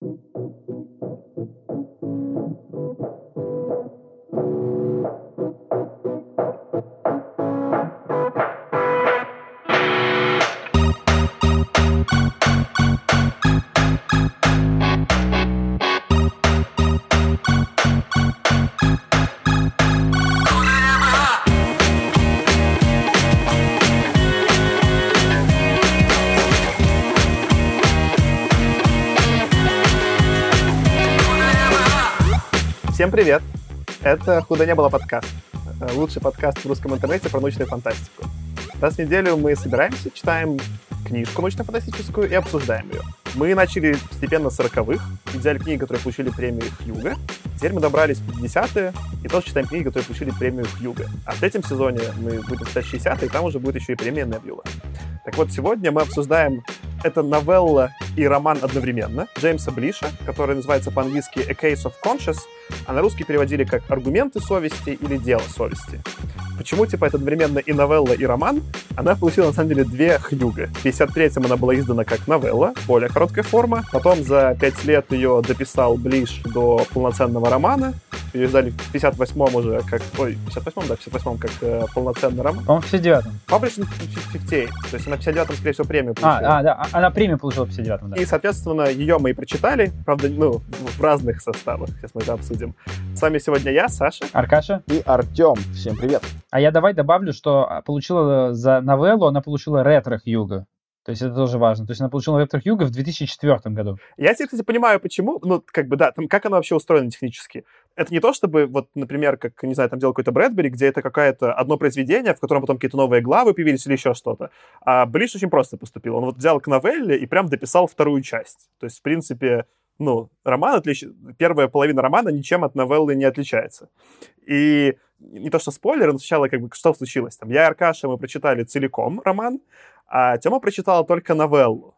Всем привет! Это «Худо не было» подкаст. Э, лучший подкаст в русском интернете про научную фантастику. Раз в неделю мы собираемся, читаем книжку научно-фантастическую и обсуждаем ее. Мы начали постепенно с 40-х, взяли книги, которые получили премию Хьюга. Теперь мы добрались в 50-е и тоже читаем книги, которые получили премию Хьюга. А в третьем сезоне мы будем читать 60-е, и там уже будет еще и премия Небюла. Так вот, сегодня мы обсуждаем это новелла и роман одновременно Джеймса Блиша, который называется по-английски A Case of Conscience, а на русский переводили как «Аргументы совести» или «Дело совести». Почему, типа, это одновременно и новелла, и роман? Она получила, на самом деле, две хнюга. В 53-м она была издана как новелла, более короткая форма. Потом за пять лет ее дописал Блиш до полноценного романа. Ее издали в 58-м уже как... Ой, 58-м, да, в 58-м как э, полноценный роман. По-моему, в 59-м. Published в 58. То есть она в 59-м, скорее всего, премию получила. А, а, да, а, она премию получила в 59-м, да. И, соответственно, ее мы и прочитали, правда, ну, в разных составах. Сейчас мы это обсудим. С вами сегодня я, Саша. Аркаша. И Артем. Всем привет. А я давай добавлю, что а, получила за новеллу, она получила ретро Хьюга. То есть это тоже важно. То есть она получила ретро Хьюга в 2004 году. Я, кстати, понимаю, почему. Ну, как бы, да, там, как она вообще устроена технически. Это не то, чтобы, вот, например, как, не знаю, там делал какой-то Брэдбери, где это какое-то одно произведение, в котором потом какие-то новые главы появились или еще что-то. А Блиш очень просто поступил. Он вот взял к новелле и прям дописал вторую часть. То есть, в принципе, ну, роман отлич... первая половина романа ничем от новеллы не отличается. И не то что спойлер, но сначала как бы что случилось? Там я и Аркаша, мы прочитали целиком роман, а Тёма прочитала только новеллу.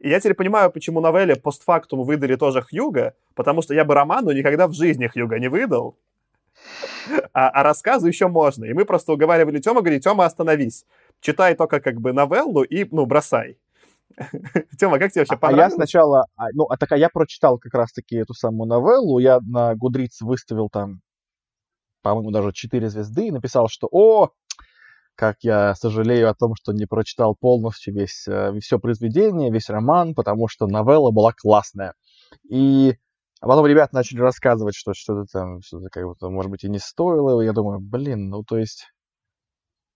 И я теперь понимаю, почему новелле постфактум выдали тоже Хьюга, потому что я бы роману никогда в жизни Хьюга не выдал, а, а рассказу еще можно. И мы просто уговаривали Тёма, говорили, Тёма, остановись. Читай только как бы новеллу и, ну, бросай. Тёма, как тебе вообще понравилось? А я сначала, а, ну, а так а я прочитал как раз-таки эту самую новеллу, я на Гудриц выставил там, по-моему, даже 4 звезды и написал, что, о, как я сожалею о том, что не прочитал полностью весь, э, все произведение, весь роман, потому что новелла была классная. И а потом ребята начали рассказывать, что что-то там, что-то как будто, может быть, и не стоило. И я думаю, блин, ну то есть,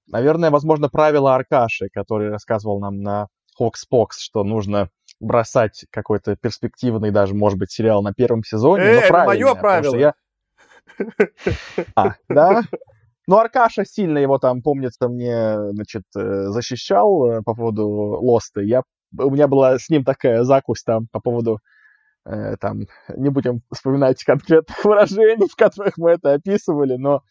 наверное, возможно, правило Аркаши, который рассказывал нам на Хокспокс, что нужно бросать какой-то перспективный даже, может быть, сериал на первом сезоне. Э, это мое правило. Я... А, да? Ну, Аркаша сильно его там, помнится, мне, значит, э, защищал э, по поводу Лоста. Я, у меня была с ним такая закусь там по поводу э, там, не будем вспоминать конкретных выражений, в которых мы это описывали, но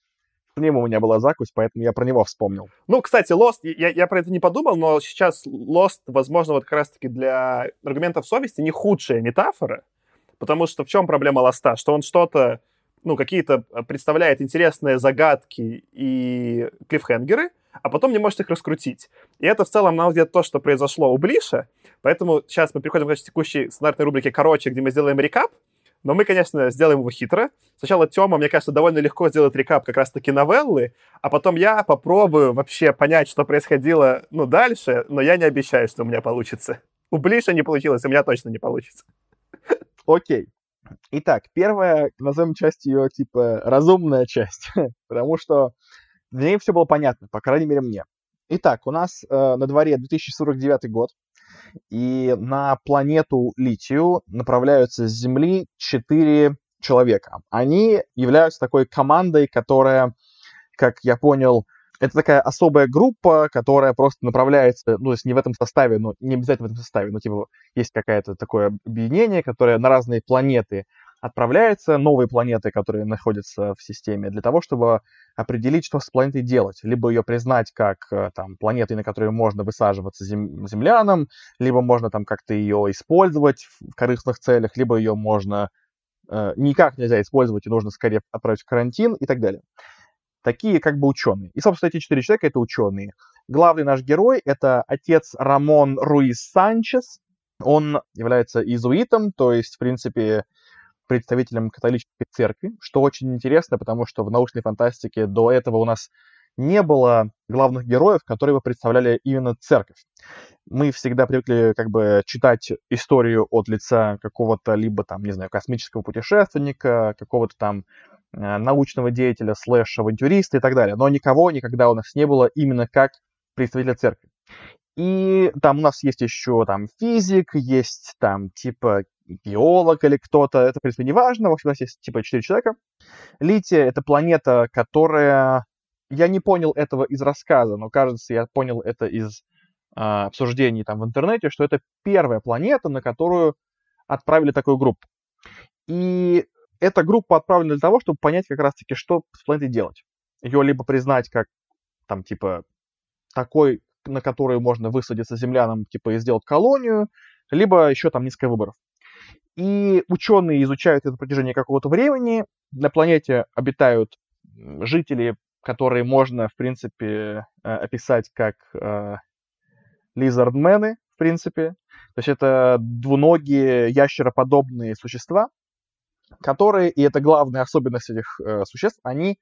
с ним у меня была закусь, поэтому я про него вспомнил. Ну, кстати, Lost, я, я про это не подумал, но сейчас Lost, возможно, вот как раз-таки для аргументов совести не худшая метафора, потому что в чем проблема Лоста? Что он что-то ну, какие-то э, представляет интересные загадки и клиффхенгеры, а потом не может их раскрутить. И это в целом, на взгляд, то, что произошло у Блиша. Поэтому сейчас мы переходим к текущей стандартной рубрике «Короче», где мы сделаем рекап. Но мы, конечно, сделаем его хитро. Сначала Тёма, мне кажется, довольно легко сделать рекап как раз-таки новеллы, а потом я попробую вообще понять, что происходило, ну, дальше, но я не обещаю, что у меня получится. У Блиша не получилось, у меня точно не получится. Окей. Итак, первая, назовем часть ее, типа, разумная часть, потому что для нее все было понятно, по крайней мере, мне. Итак, у нас э, на дворе 2049 год, и на планету Литию направляются с Земли четыре человека. Они являются такой командой, которая, как я понял, это такая особая группа, которая просто направляется, ну, то есть не в этом составе, но не обязательно в этом составе, но типа есть какое-то такое объединение, которое на разные планеты отправляется, новые планеты, которые находятся в системе, для того, чтобы определить, что с планетой делать. Либо ее признать как э, там, планетой, на которой можно высаживаться зем- землянам, либо можно там как-то ее использовать в корыстных целях, либо ее можно э, никак нельзя использовать, и нужно скорее отправить в карантин и так далее такие как бы ученые. И, собственно, эти четыре человека — это ученые. Главный наш герой — это отец Рамон Руис Санчес. Он является иезуитом, то есть, в принципе, представителем католической церкви, что очень интересно, потому что в научной фантастике до этого у нас не было главных героев, которые бы представляли именно церковь. Мы всегда привыкли как бы читать историю от лица какого-то либо там, не знаю, космического путешественника, какого-то там научного деятеля, слэш-авантюриста и так далее. Но никого никогда у нас не было именно как представителя церкви. И там у нас есть еще там физик, есть там типа геолог или кто-то, это, в принципе, не важно. В общем, у нас есть типа четыре человека. Лития — это планета, которая... Я не понял этого из рассказа, но, кажется, я понял это из э, обсуждений там в интернете, что это первая планета, на которую отправили такую группу. И эта группа отправлена для того, чтобы понять как раз-таки, что с планетой делать. Ее либо признать как, там, типа, такой, на который можно высадиться землянам, типа, и сделать колонию, либо еще там несколько выборов. И ученые изучают это на протяжении какого-то времени. На планете обитают жители, которые можно, в принципе, э, описать как э, лизардмены, в принципе. То есть это двуногие ящероподобные существа, которые, и это главная особенность этих э, существ, они,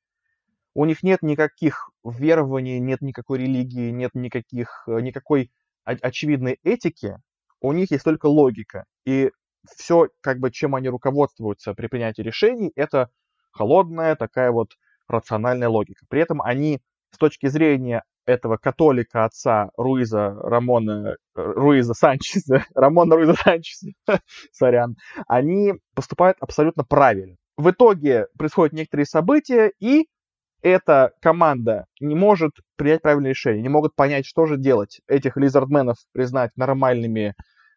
у них нет никаких верований, нет никакой религии, нет никаких, э, никакой очевидной этики, у них есть только логика. И все, как бы, чем они руководствуются при принятии решений, это холодная такая вот рациональная логика. При этом они с точки зрения этого католика отца Руиза Рамона, Руиза Санчеса, Рамона Руиза Санчеса, сорян, они поступают абсолютно правильно. В итоге происходят некоторые события, и эта команда не может принять правильное решение, не могут понять, что же делать. Этих лизардменов признать нормальными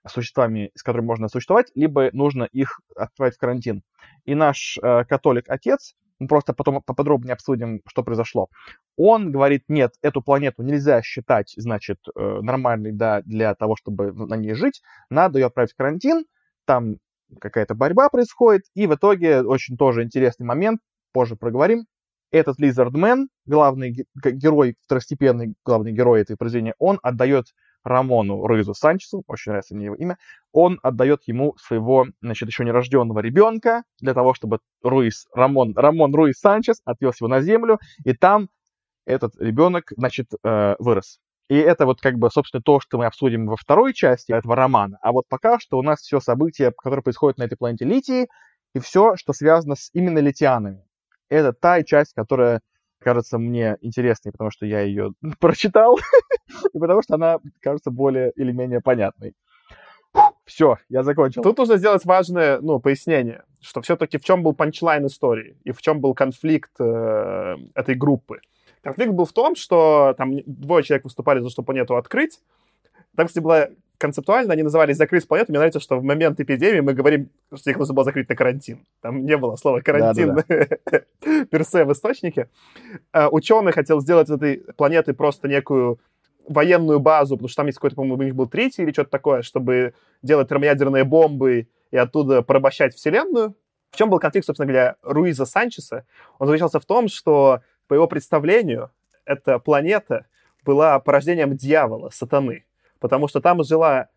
существами, с которыми можно существовать, либо нужно их отправить в карантин. И наш э, католик-отец, мы просто потом поподробнее обсудим, что произошло, он говорит, нет, эту планету нельзя считать, значит, э, нормальной да, для того, чтобы на ней жить, надо ее отправить в карантин, там какая-то борьба происходит, и в итоге очень тоже интересный момент, позже проговорим, этот Лизардмен, главный герой, второстепенный главный герой этой произведения, он отдает Рамону Руизу Санчесу, очень нравится мне его имя, он отдает ему своего, значит, еще нерожденного ребенка для того, чтобы Руиз, Рамон, Рамон Руиз Санчес отвез его на землю, и там этот ребенок, значит, э, вырос. И это вот как бы, собственно, то, что мы обсудим во второй части этого романа. А вот пока что у нас все события, которые происходят на этой планете Литии, и все, что связано с именно литианами. Это та часть, которая кажется мне интересной, потому что я ее прочитал, и потому что она кажется более или менее понятной. Все, я закончил. Тут нужно сделать важное ну, пояснение, что все-таки в чем был панчлайн истории и в чем был конфликт э, этой группы. Конфликт был в том, что там двое человек выступали за то, чтобы планету открыть. Там, кстати, была концептуально они назывались «закрыть планету». Мне нравится, что в момент эпидемии мы говорим, что их нужно было закрыть на карантин. Там не было слова «карантин» персе в источнике. А, ученый хотел сделать этой планеты просто некую военную базу, потому что там есть какой-то, по-моему, у них был третий или что-то такое, чтобы делать термоядерные бомбы и оттуда порабощать Вселенную. В чем был конфликт, собственно говоря, Руиза Санчеса? Он заключался в том, что, по его представлению, эта планета была порождением дьявола, сатаны потому что там жила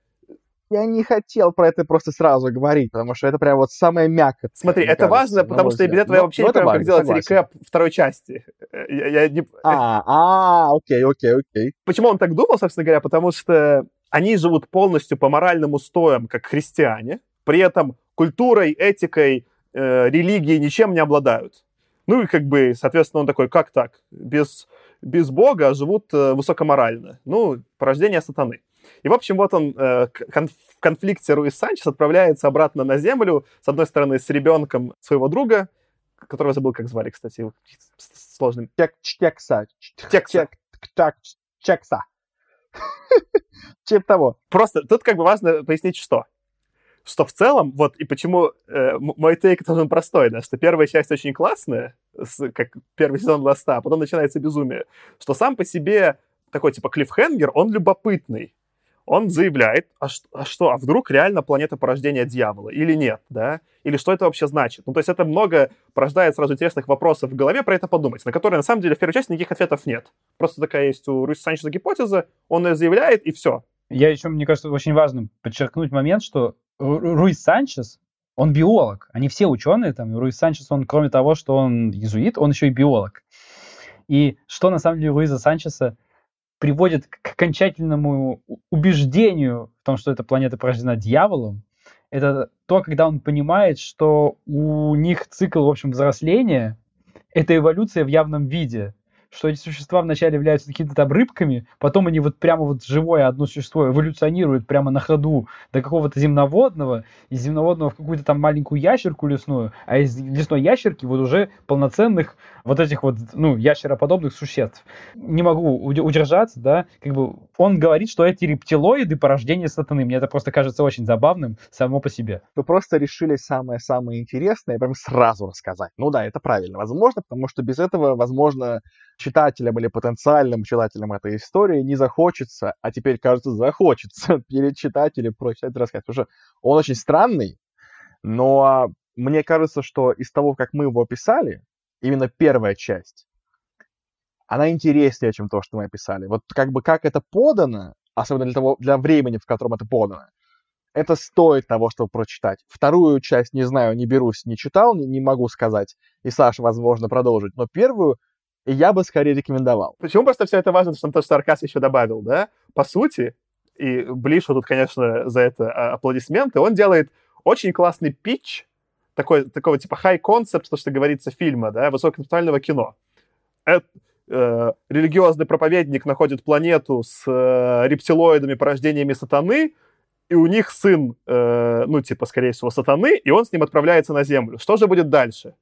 я не хотел про это просто сразу говорить, потому что это прям вот самое мягкое. Смотри, это кажется, важно, потому что без этого я вообще но, не понимаю, как делать согласен. рекэп второй части. Я, я не... А, а, окей, окей, окей. Почему он так думал, собственно говоря? Потому что они живут полностью по моральным устоям, как христиане, при этом культурой, этикой, э, религией ничем не обладают. Ну и как бы, соответственно, он такой, как так? Без, без Бога живут э, высокоморально. Ну, порождение сатаны. И, в общем, вот он э, в конфликте Руис Санчес отправляется обратно на Землю, с одной стороны, с ребенком своего друга, которого забыл, как звали, кстати, сложным. Чек Чекса. Чекса. Чек Чекса. Чем того. Просто тут как бы важно пояснить, что что в целом, вот и почему э, мой тейк тоже простой, да, что первая часть очень классная, с, как первый сезон Ласта, а потом начинается безумие, что сам по себе такой типа клиффхенгер, он любопытный. Он заявляет, а что, а что, а вдруг реально планета порождения дьявола или нет, да? Или что это вообще значит? Ну, то есть это много порождает сразу интересных вопросов в голове про это подумать, на которые, на самом деле, в первой части никаких ответов нет. Просто такая есть у Руси Санчеса гипотеза, он ее заявляет, и все. Я еще, мне кажется, очень важно подчеркнуть момент, что Руис Санчес, он биолог. Они все ученые, там, Руис Санчес, он, кроме того, что он иезуит, он еще и биолог. И что, на самом деле, Руиза Санчеса приводит к окончательному убеждению в том, что эта планета порождена дьяволом, это то, когда он понимает, что у них цикл, в общем, взросления — это эволюция в явном виде что эти существа вначале являются какими-то там рыбками, потом они вот прямо вот живое одно существо эволюционирует прямо на ходу до какого-то земноводного, из земноводного в какую-то там маленькую ящерку лесную, а из лесной ящерки вот уже полноценных вот этих вот, ну, ящероподобных существ. Не могу удержаться, да, как бы он говорит, что эти рептилоиды порождение сатаны. Мне это просто кажется очень забавным само по себе. Вы просто решили самое-самое интересное прям сразу рассказать. Ну да, это правильно. Возможно, потому что без этого, возможно, читателям или потенциальным читателям этой истории не захочется, а теперь, кажется, захочется перечитать или прочитать рассказ. Потому что он очень странный, но мне кажется, что из того, как мы его описали, именно первая часть, она интереснее, чем то, что мы описали. Вот как бы как это подано, особенно для, того, для времени, в котором это подано, это стоит того, чтобы прочитать. Вторую часть, не знаю, не берусь, не читал, не, не могу сказать. И Саша, возможно, продолжить. Но первую я бы скорее рекомендовал. Почему просто все это важно, что то, что Аркас еще добавил, да? По сути, и Блишу тут, конечно, за это а, аплодисменты, он делает очень классный питч, такой, такого типа high-concept, то, что говорится, фильма, да, высококонцептуального кино. Это, э, религиозный проповедник находит планету с э, рептилоидами, порождениями сатаны, и у них сын, э, ну, типа, скорее всего, сатаны, и он с ним отправляется на Землю. Что же будет дальше?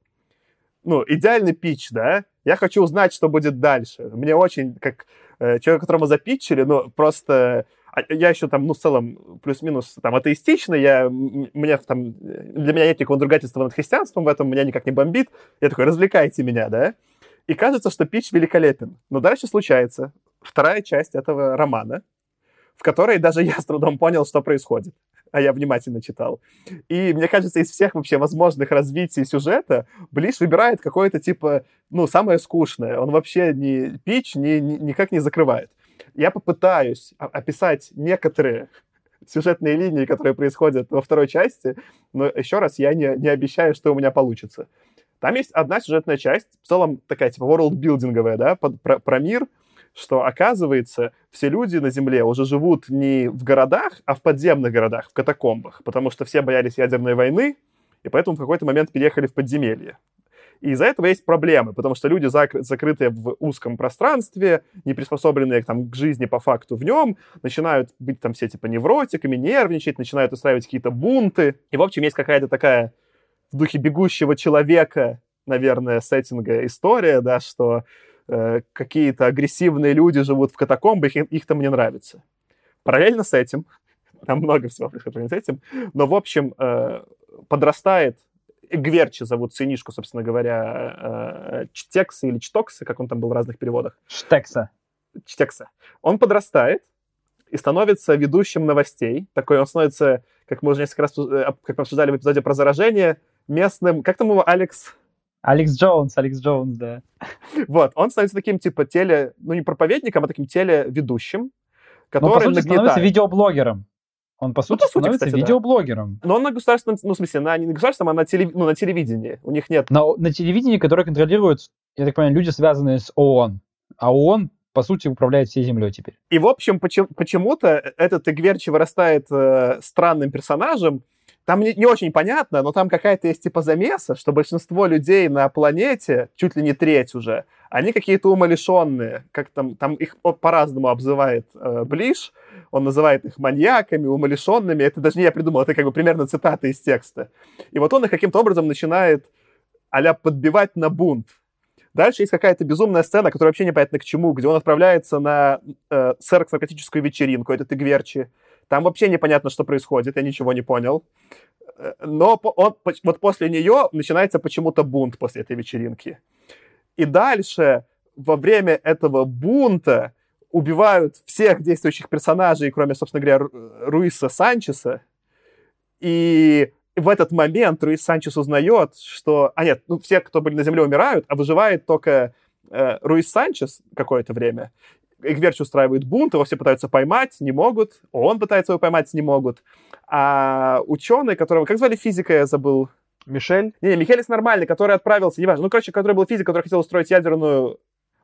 Ну, идеальный пич, да, я хочу узнать, что будет дальше. Мне очень, как э, человек, которому запитчили, ну, просто... А, я еще там, ну, в целом, плюс-минус там атеистичный, я, мне там, для меня нет никакого другательства над христианством в этом, меня никак не бомбит. Я такой, развлекайте меня, да? И кажется, что пич великолепен. Но дальше случается вторая часть этого романа, в которой даже я с трудом понял, что происходит а я внимательно читал. И мне кажется, из всех вообще возможных развитий сюжета Блиш выбирает какое-то типа, ну, самое скучное. Он вообще ни пич ни, ни, никак не закрывает. Я попытаюсь описать некоторые сюжетные линии, которые происходят во второй части, но еще раз, я не, не обещаю, что у меня получится. Там есть одна сюжетная часть, в целом такая типа world-билдинговая, да, про, про мир, что, оказывается, все люди на Земле уже живут не в городах, а в подземных городах, в катакомбах, потому что все боялись ядерной войны, и поэтому в какой-то момент переехали в подземелье. И из-за этого есть проблемы, потому что люди, зак- закрытые в узком пространстве, не приспособленные там, к жизни по факту в нем, начинают быть там все типа невротиками, нервничать, начинают устраивать какие-то бунты. И, в общем, есть какая-то такая в духе бегущего человека, наверное, сеттинга история, да, что Э, какие-то агрессивные люди живут в катакомбах, их, их там не нравится. Параллельно с этим, там много всего происходит с этим, но, в общем, э, подрастает Гверчи зовут сынишку, собственно говоря, э, Чтекса или Чтокса, как он там был в разных переводах. Штекса. Чтекса. Он подрастает и становится ведущим новостей. Такой он становится, как мы уже несколько раз как мы обсуждали в эпизоде про заражение, местным... Как там его Алекс Алекс Джонс, Алекс Джонс, да. Вот, он становится таким, типа, теле... Ну, не проповедником, а таким телеведущим, который Но, по сути, нагнетает. становится видеоблогером. Он, по сути, ну, по сути становится кстати, видеоблогером. Да. Но он на государственном, ну, в смысле, на, не на государственном, а на, телев... ну, на телевидении. У них нет... На, на телевидении, которое контролирует, я так понимаю, люди, связанные с ООН. А ООН, по сути, управляет всей землей теперь. И, в общем, почему- почему-то этот Игверчи вырастает э, странным персонажем, там не, не очень понятно, но там какая-то есть типа замеса, что большинство людей на планете, чуть ли не треть уже, они какие-то умалишенные, как там, там их по-разному обзывает э, Блиш, он называет их маньяками, умалишенными, это даже не я придумал, это как бы примерно цитата из текста. И вот он их каким-то образом начинает а подбивать на бунт. Дальше есть какая-то безумная сцена, которая вообще непонятно к чему, где он отправляется на э, секс-наркотическую вечеринку, это Тыгверчи, там вообще непонятно, что происходит, я ничего не понял. Э, но он, вот после нее начинается почему-то бунт после этой вечеринки. И дальше, во время этого бунта, убивают всех действующих персонажей, кроме, собственно говоря, Руиса Санчеса. И в этот момент Руис Санчес узнает, что... А нет, ну все, кто были на Земле, умирают, а выживает только э, Руис Санчес какое-то время Игверч устраивает бунт, его все пытаются поймать, не могут. Он пытается его поймать, не могут. А ученый, которого... Как звали физика, я забыл. Мишель? Не, Михелис нормальный, который отправился, неважно. Ну, короче, который был физик, который хотел устроить ядерную...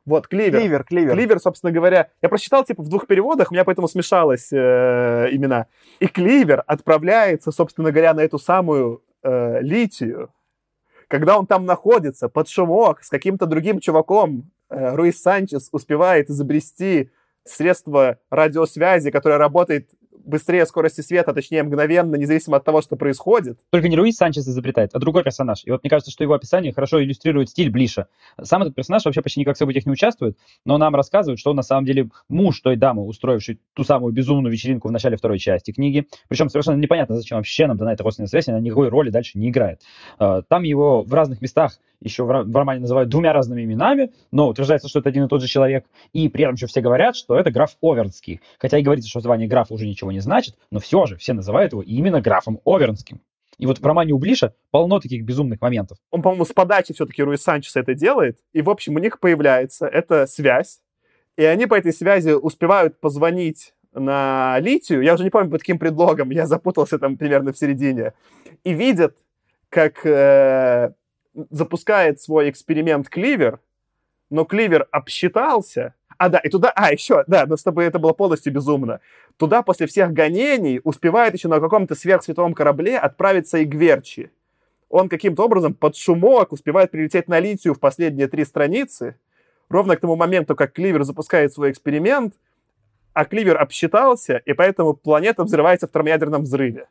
Вот, Кливер. Кливер, Кливер. Кливер, собственно говоря, я прочитал, типа, в двух переводах, у меня поэтому смешалось э, имена. И Кливер отправляется, собственно говоря, на эту самую э, Литию, когда он там находится, под шумок, с каким-то другим чуваком, Руис Санчес успевает изобрести средство радиосвязи, которое работает быстрее скорости света, точнее мгновенно, независимо от того, что происходит. Только не Руис Санчес изобретает, а другой персонаж. И вот мне кажется, что его описание хорошо иллюстрирует стиль Блиша. Сам этот персонаж вообще почти никак в событиях не участвует, но нам рассказывают, что он на самом деле муж той дамы, устроившей ту самую безумную вечеринку в начале второй части книги. Причем совершенно непонятно, зачем вообще нам дана эта родственная связь, она никакой роли дальше не играет. А, там его в разных местах еще в романе называют двумя разными именами, но утверждается, что это один и тот же человек, и при этом еще все говорят, что это граф Овернский. Хотя и говорится, что звание графа уже ничего не значит, но все же все называют его именно графом Овернским. И вот в романе у Блиша полно таких безумных моментов. Он, по-моему, с подачи все-таки Руис Санчеса это делает, и, в общем, у них появляется эта связь, и они по этой связи успевают позвонить на Литию, я уже не помню под каким предлогом, я запутался там примерно в середине, и видят, как э, запускает свой эксперимент Кливер, но Кливер обсчитался. А, да, и туда... А, еще, да, но чтобы это было полностью безумно. Туда после всех гонений успевает еще на каком-то сверхсветовом корабле отправиться и Гверчи. Он каким-то образом под шумок успевает прилететь на Литию в последние три страницы, ровно к тому моменту, как Кливер запускает свой эксперимент, а Кливер обсчитался, и поэтому планета взрывается в термоядерном взрыве.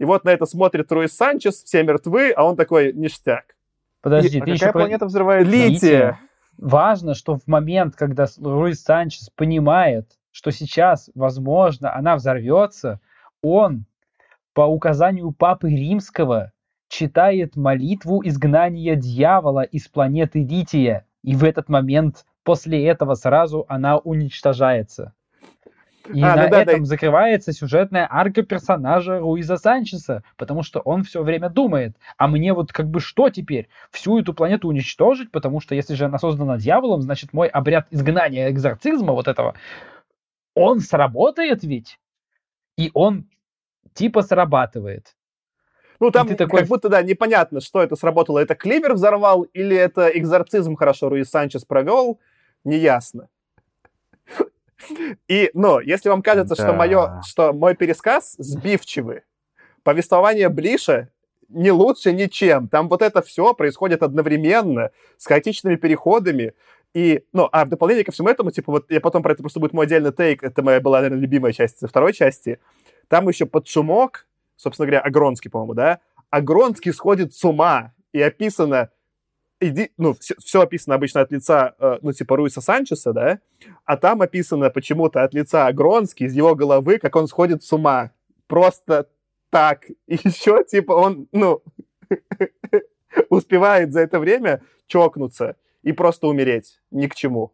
И вот на это смотрит Руис Санчес, все мертвы, а он такой ништяк. Подожди, И- ты а еще какая про- планета взрывается? Лития. Важно, что в момент, когда Руис Санчес понимает, что сейчас, возможно, она взорвется, он по указанию Папы Римского читает молитву изгнания дьявола из планеты Лития. И в этот момент, после этого сразу она уничтожается. И А, на да, да. этом закрывается сюжетная арка персонажа Руиза Санчеса, потому что он все время думает, а мне вот как бы что теперь? Всю эту планету уничтожить, потому что если же она создана дьяволом, значит мой обряд изгнания экзорцизма вот этого, он сработает ведь? И он типа срабатывает. Ну, там ты такой- как будто, да, непонятно, что это сработало. Это Кливер взорвал или это экзорцизм хорошо Руис Санчес провел, неясно. И, но, если вам кажется, что, Да. мое, что мой пересказ сбивчивый, повествование Блиша не лучше ничем. Там вот это все происходит одновременно, с хаотичными переходами. И, ну, а в дополнение ко всему этому, типа, вот я потом про это просто будет мой отдельный тейк, это моя была, наверное, любимая часть второй части, там еще под шумок, собственно говоря, Агронский, по-моему, да, Агронский сходит с ума, и описано, иди, ну, все, описано обычно от лица, э, ну, типа, Руиса Санчеса, да, а там описано почему-то от лица Агронский, из его головы, как он сходит с ума. Просто так. И еще, типа, он, ну, успевает за это время чокнуться и просто умереть. Ни к чему.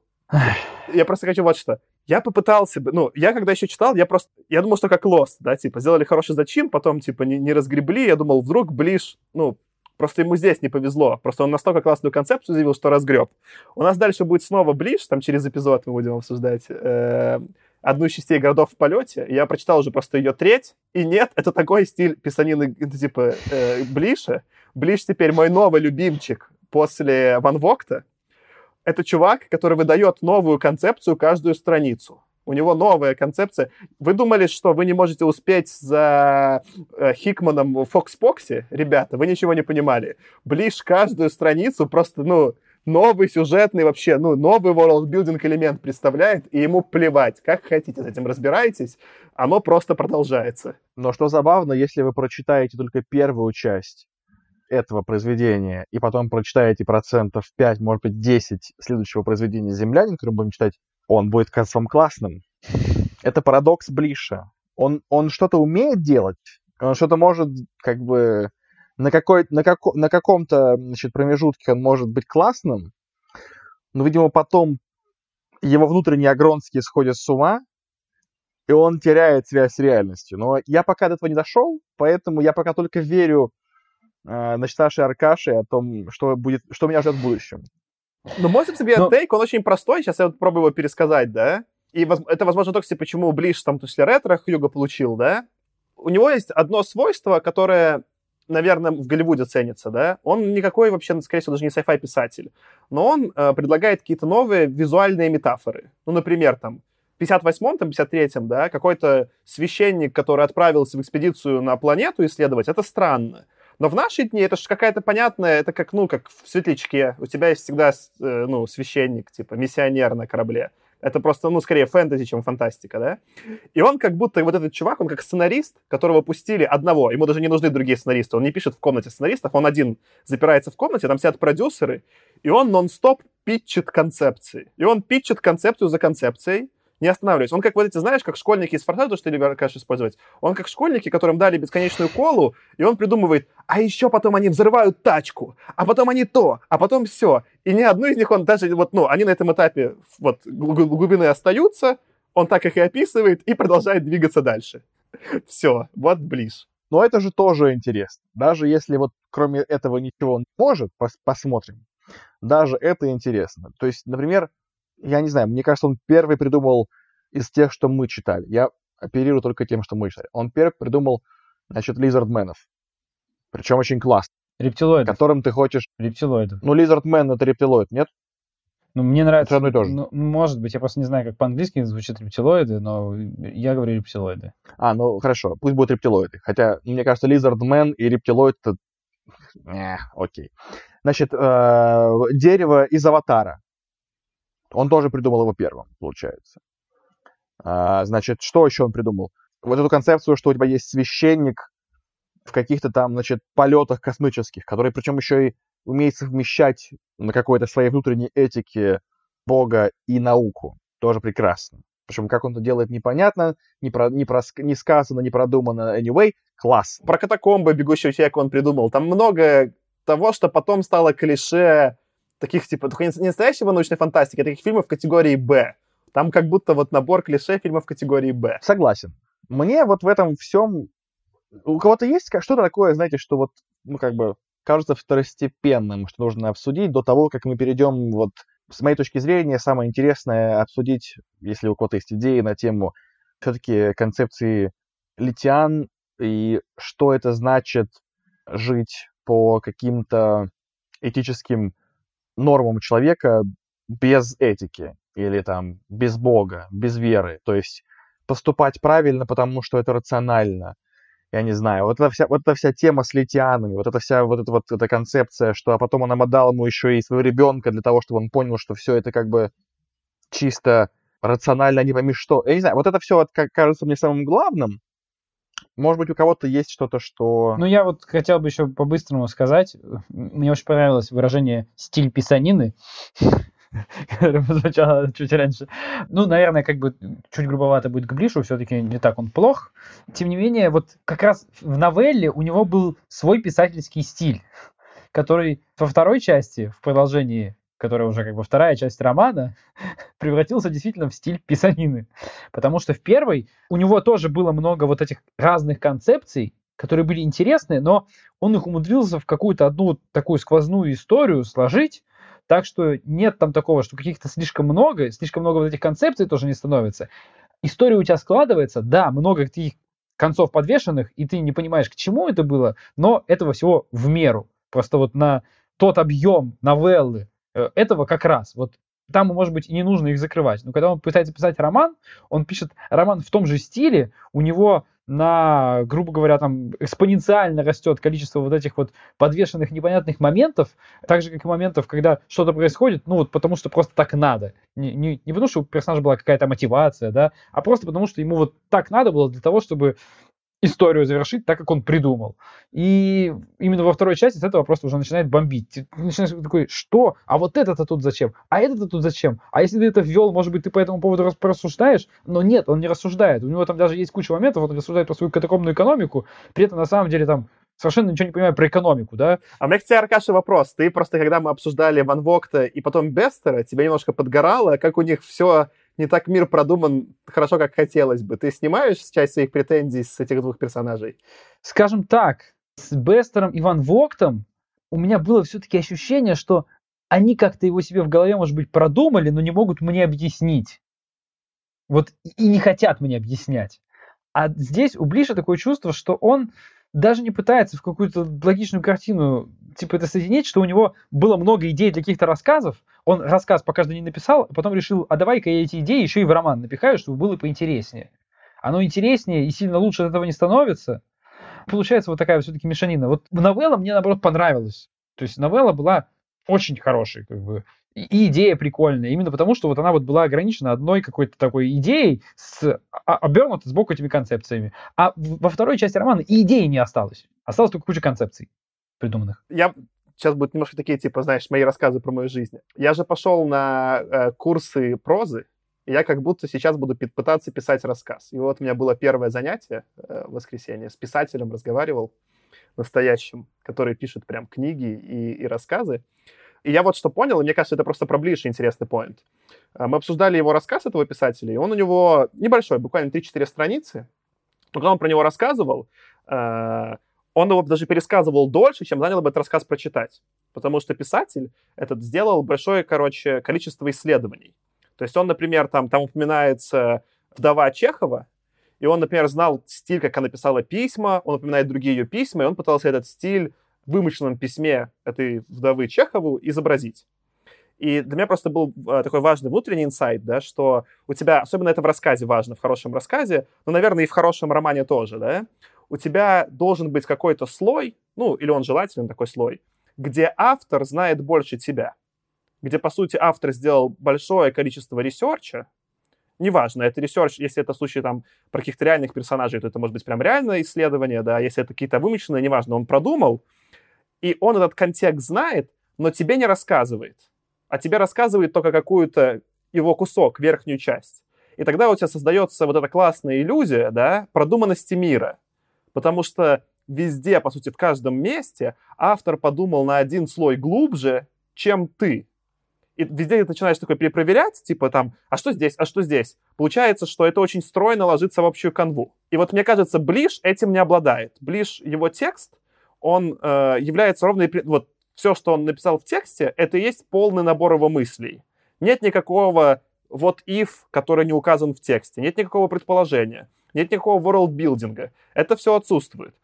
Я просто хочу вот что. Я попытался бы, ну, я когда еще читал, я просто, я думал, что как Lost, да, типа, сделали хороший зачин, потом, типа, не, не разгребли, я думал, вдруг Ближ, ну, просто ему здесь не повезло, просто он настолько классную концепцию заявил, что разгреб. У нас дальше будет снова Ближ, там через эпизод мы будем обсуждать э, одну из частей городов в полете, я прочитал уже просто ее треть, и нет, это такой стиль писанины, это, типа, э, Блиша. Ближ теперь мой новый любимчик после Ван Вокта, это чувак, который выдает новую концепцию каждую страницу. У него новая концепция. Вы думали, что вы не можете успеть за э, Хикманом в Фокспоксе? Ребята, вы ничего не понимали. Ближ каждую страницу просто, ну, новый сюжетный вообще, ну, новый world-building элемент представляет, и ему плевать. Как хотите с этим разбирайтесь, оно просто продолжается. Но что забавно, если вы прочитаете только первую часть этого произведения, и потом прочитаете процентов 5, может быть, 10 следующего произведения «Землянин», который мы будем читать, он будет вам классным. Это парадокс Блиша. Он, он что-то умеет делать, он что-то может, как бы, на, какой, на, како, на каком-то значит, промежутке он может быть классным, но, видимо, потом его внутренние Агронские сходят с ума, и он теряет связь с реальностью. Но я пока до этого не дошел, поэтому я пока только верю э, начитавшей Аркаши о том, что, будет, что меня ждет в будущем. Ну, мой себе Но... тейк, он очень простой, сейчас я вот пробую его пересказать, да? И это, возможно, только почему Блиш там после ретро Хьюга получил, да? У него есть одно свойство, которое, наверное, в Голливуде ценится, да? Он никакой вообще, скорее всего, даже не sci-fi писатель, но он э, предлагает какие-то новые визуальные метафоры. Ну, например, там, в 58-м, там, 53-м, да, какой-то священник, который отправился в экспедицию на планету исследовать, это странно. Но в наши дни это же какая-то понятная, это как, ну, как в светлячке. У тебя есть всегда, э, ну, священник, типа, миссионер на корабле. Это просто, ну, скорее фэнтези, чем фантастика, да? И он как будто, вот этот чувак, он как сценарист, которого пустили одного. Ему даже не нужны другие сценаристы. Он не пишет в комнате сценаристов, он один запирается в комнате, там сидят продюсеры, и он нон-стоп питчит концепции. И он питчит концепцию за концепцией, не останавливаюсь. Он как вот эти, знаешь, как школьники из форсажа, то, что ты любишь использовать. Он как школьники, которым дали бесконечную колу, и он придумывает, а еще потом они взрывают тачку, а потом они то, а потом все. И ни одну из них он даже, вот, ну, они на этом этапе вот глубины остаются, он так их и описывает и продолжает двигаться дальше. Все, вот близ. Но это же тоже интересно. Даже если вот кроме этого ничего он не может, пос посмотрим. Даже это интересно. То есть, например, я не знаю, мне кажется, он первый придумал из тех, что мы читали. Я оперирую только тем, что мы читали. Он первый придумал, значит, лизардменов. Причем очень классно. Рептилоидов. Которым ты хочешь... Рептилоидов. Ну, лизардмен — это рептилоид, нет? Ну, мне нравится... Это одно и то же. Ну, может быть, я просто не знаю, как по-английски звучат рептилоиды, но я говорю рептилоиды. А, ну, хорошо, пусть будут рептилоиды. Хотя, мне кажется, лизардмен и рептилоид — это... Не, окей. Значит, э, дерево из аватара. Он тоже придумал его первым, получается. А, значит, что еще он придумал? Вот эту концепцию, что у тебя есть священник в каких-то там, значит, полетах космических, который причем еще и умеет совмещать на какой-то своей внутренней этике Бога и науку. Тоже прекрасно. Причем как он это делает, непонятно, не, про, не, про, не сказано, не продумано. Anyway, класс. Про катакомбы бегущего человека он придумал. Там много того, что потом стало клише таких, типа, только не настоящего научной фантастики, а таких фильмов категории «Б». Там как будто вот набор клише фильмов категории «Б». Согласен. Мне вот в этом всем... У кого-то есть что-то такое, знаете, что вот, ну, как бы, кажется второстепенным, что нужно обсудить до того, как мы перейдем вот с моей точки зрения, самое интересное обсудить, если у кого-то есть идеи на тему все-таки концепции литиан и что это значит жить по каким-то этическим нормам человека без этики или там без Бога, без веры. То есть поступать правильно, потому что это рационально. Я не знаю, вот эта вся, вот эта вся тема с литианами, вот эта вся вот эта вот эта концепция, что а потом она отдал ему еще и своего ребенка для того, чтобы он понял, что все это как бы чисто рационально, не пойми что. Я не знаю, вот это все вот, как кажется мне самым главным, может быть, у кого-то есть что-то, что... Ну, я вот хотел бы еще по-быстрому сказать. Мне очень понравилось выражение «стиль писанины», которое звучало чуть раньше. Ну, наверное, как бы чуть грубовато будет к Блишу, все-таки не так он плох. Тем не менее, вот как раз в новелле у него был свой писательский стиль, который во второй части, в продолжении которая уже как бы вторая часть романа, превратился действительно в стиль писанины. Потому что в первой у него тоже было много вот этих разных концепций, которые были интересны, но он их умудрился в какую-то одну такую сквозную историю сложить, так что нет там такого, что каких-то слишком много, слишком много вот этих концепций тоже не становится. История у тебя складывается, да, много таких концов подвешенных, и ты не понимаешь, к чему это было, но этого всего в меру. Просто вот на тот объем новеллы, этого как раз. Вот там, может быть, и не нужно их закрывать. Но когда он пытается писать роман, он пишет роман в том же стиле, у него на, грубо говоря, там экспоненциально растет количество вот этих вот подвешенных непонятных моментов, так же, как и моментов, когда что-то происходит, ну вот потому что просто так надо. Не, не, не потому что у персонажа была какая-то мотивация, да, а просто потому что ему вот так надо было для того, чтобы историю завершить так, как он придумал. И именно во второй части с этого просто уже начинает бомбить. Ты начинаешь такой, что? А вот это-то тут зачем? А это-то тут зачем? А если ты это ввел, может быть, ты по этому поводу рассуждаешь? Но нет, он не рассуждает. У него там даже есть куча моментов, он рассуждает про свою катакомную экономику, при этом на самом деле там совершенно ничего не понимаю про экономику, да? А у меня к тебе, Аркаша, вопрос. Ты просто, когда мы обсуждали Ван Вогта и потом Бестера, тебя немножко подгорало, как у них все не так мир продуман хорошо, как хотелось бы. Ты снимаешь часть своих претензий с этих двух персонажей? Скажем так, с Бестером и Ван Воктом у меня было все-таки ощущение, что они как-то его себе в голове, может быть, продумали, но не могут мне объяснить. Вот и не хотят мне объяснять. А здесь у Блиша такое чувство, что он даже не пытается в какую-то логичную картину типа это соединить, что у него было много идей для каких-то рассказов, он рассказ по каждой не написал, а потом решил, а давай-ка я эти идеи еще и в роман напихаю, чтобы было поинтереснее. Оно интереснее и сильно лучше от этого не становится. Получается вот такая все-таки мешанина. Вот новелла мне, наоборот, понравилась. То есть новелла была очень хорошей, как бы, и идея прикольная, именно потому, что вот она вот была ограничена одной какой-то такой идеей, с, обернутой сбоку этими концепциями. А во второй части романа и идеи не осталось. Осталось только куча концепций придуманных. Я сейчас будут немножко такие, типа, знаешь, мои рассказы про мою жизнь. Я же пошел на э, курсы прозы, и я как будто сейчас буду пытаться писать рассказ. И вот у меня было первое занятие э, в воскресенье, с писателем разговаривал, настоящим, который пишет прям книги и, и рассказы. И я вот что понял, и мне кажется, это просто про ближе интересный поинт. Э, мы обсуждали его рассказ этого писателя, и он у него небольшой, буквально 3-4 страницы. Но когда он про него рассказывал, э, он его даже пересказывал дольше, чем занял бы этот рассказ прочитать. Потому что писатель этот сделал большое, короче, количество исследований. То есть он, например, там, там упоминается вдова Чехова, и он, например, знал стиль, как она писала письма, он упоминает другие ее письма, и он пытался этот стиль в вымышленном письме этой вдовы Чехову изобразить. И для меня просто был э, такой важный внутренний инсайт, да, что у тебя, особенно это в рассказе важно, в хорошем рассказе, но, наверное, и в хорошем романе тоже, да, у тебя должен быть какой-то слой, ну, или он желателен такой слой, где автор знает больше тебя, где, по сути, автор сделал большое количество ресерча, неважно, это ресерч, если это случай там про каких-то реальных персонажей, то это может быть прям реальное исследование, да, если это какие-то вымышленные, неважно, он продумал, и он этот контекст знает, но тебе не рассказывает, а тебе рассказывает только какую-то его кусок, верхнюю часть. И тогда у тебя создается вот эта классная иллюзия, да, продуманности мира потому что везде, по сути, в каждом месте автор подумал на один слой глубже, чем ты. И везде ты начинаешь такой перепроверять, типа там, а что здесь, а что здесь? Получается, что это очень стройно ложится в общую канву. И вот мне кажется, Блиш этим не обладает. Блиш, его текст, он э, является ровно... Вот все, что он написал в тексте, это и есть полный набор его мыслей. Нет никакого вот if, который не указан в тексте, нет никакого предположения нет никакого ворлдбилдинга. Это все отсутствует.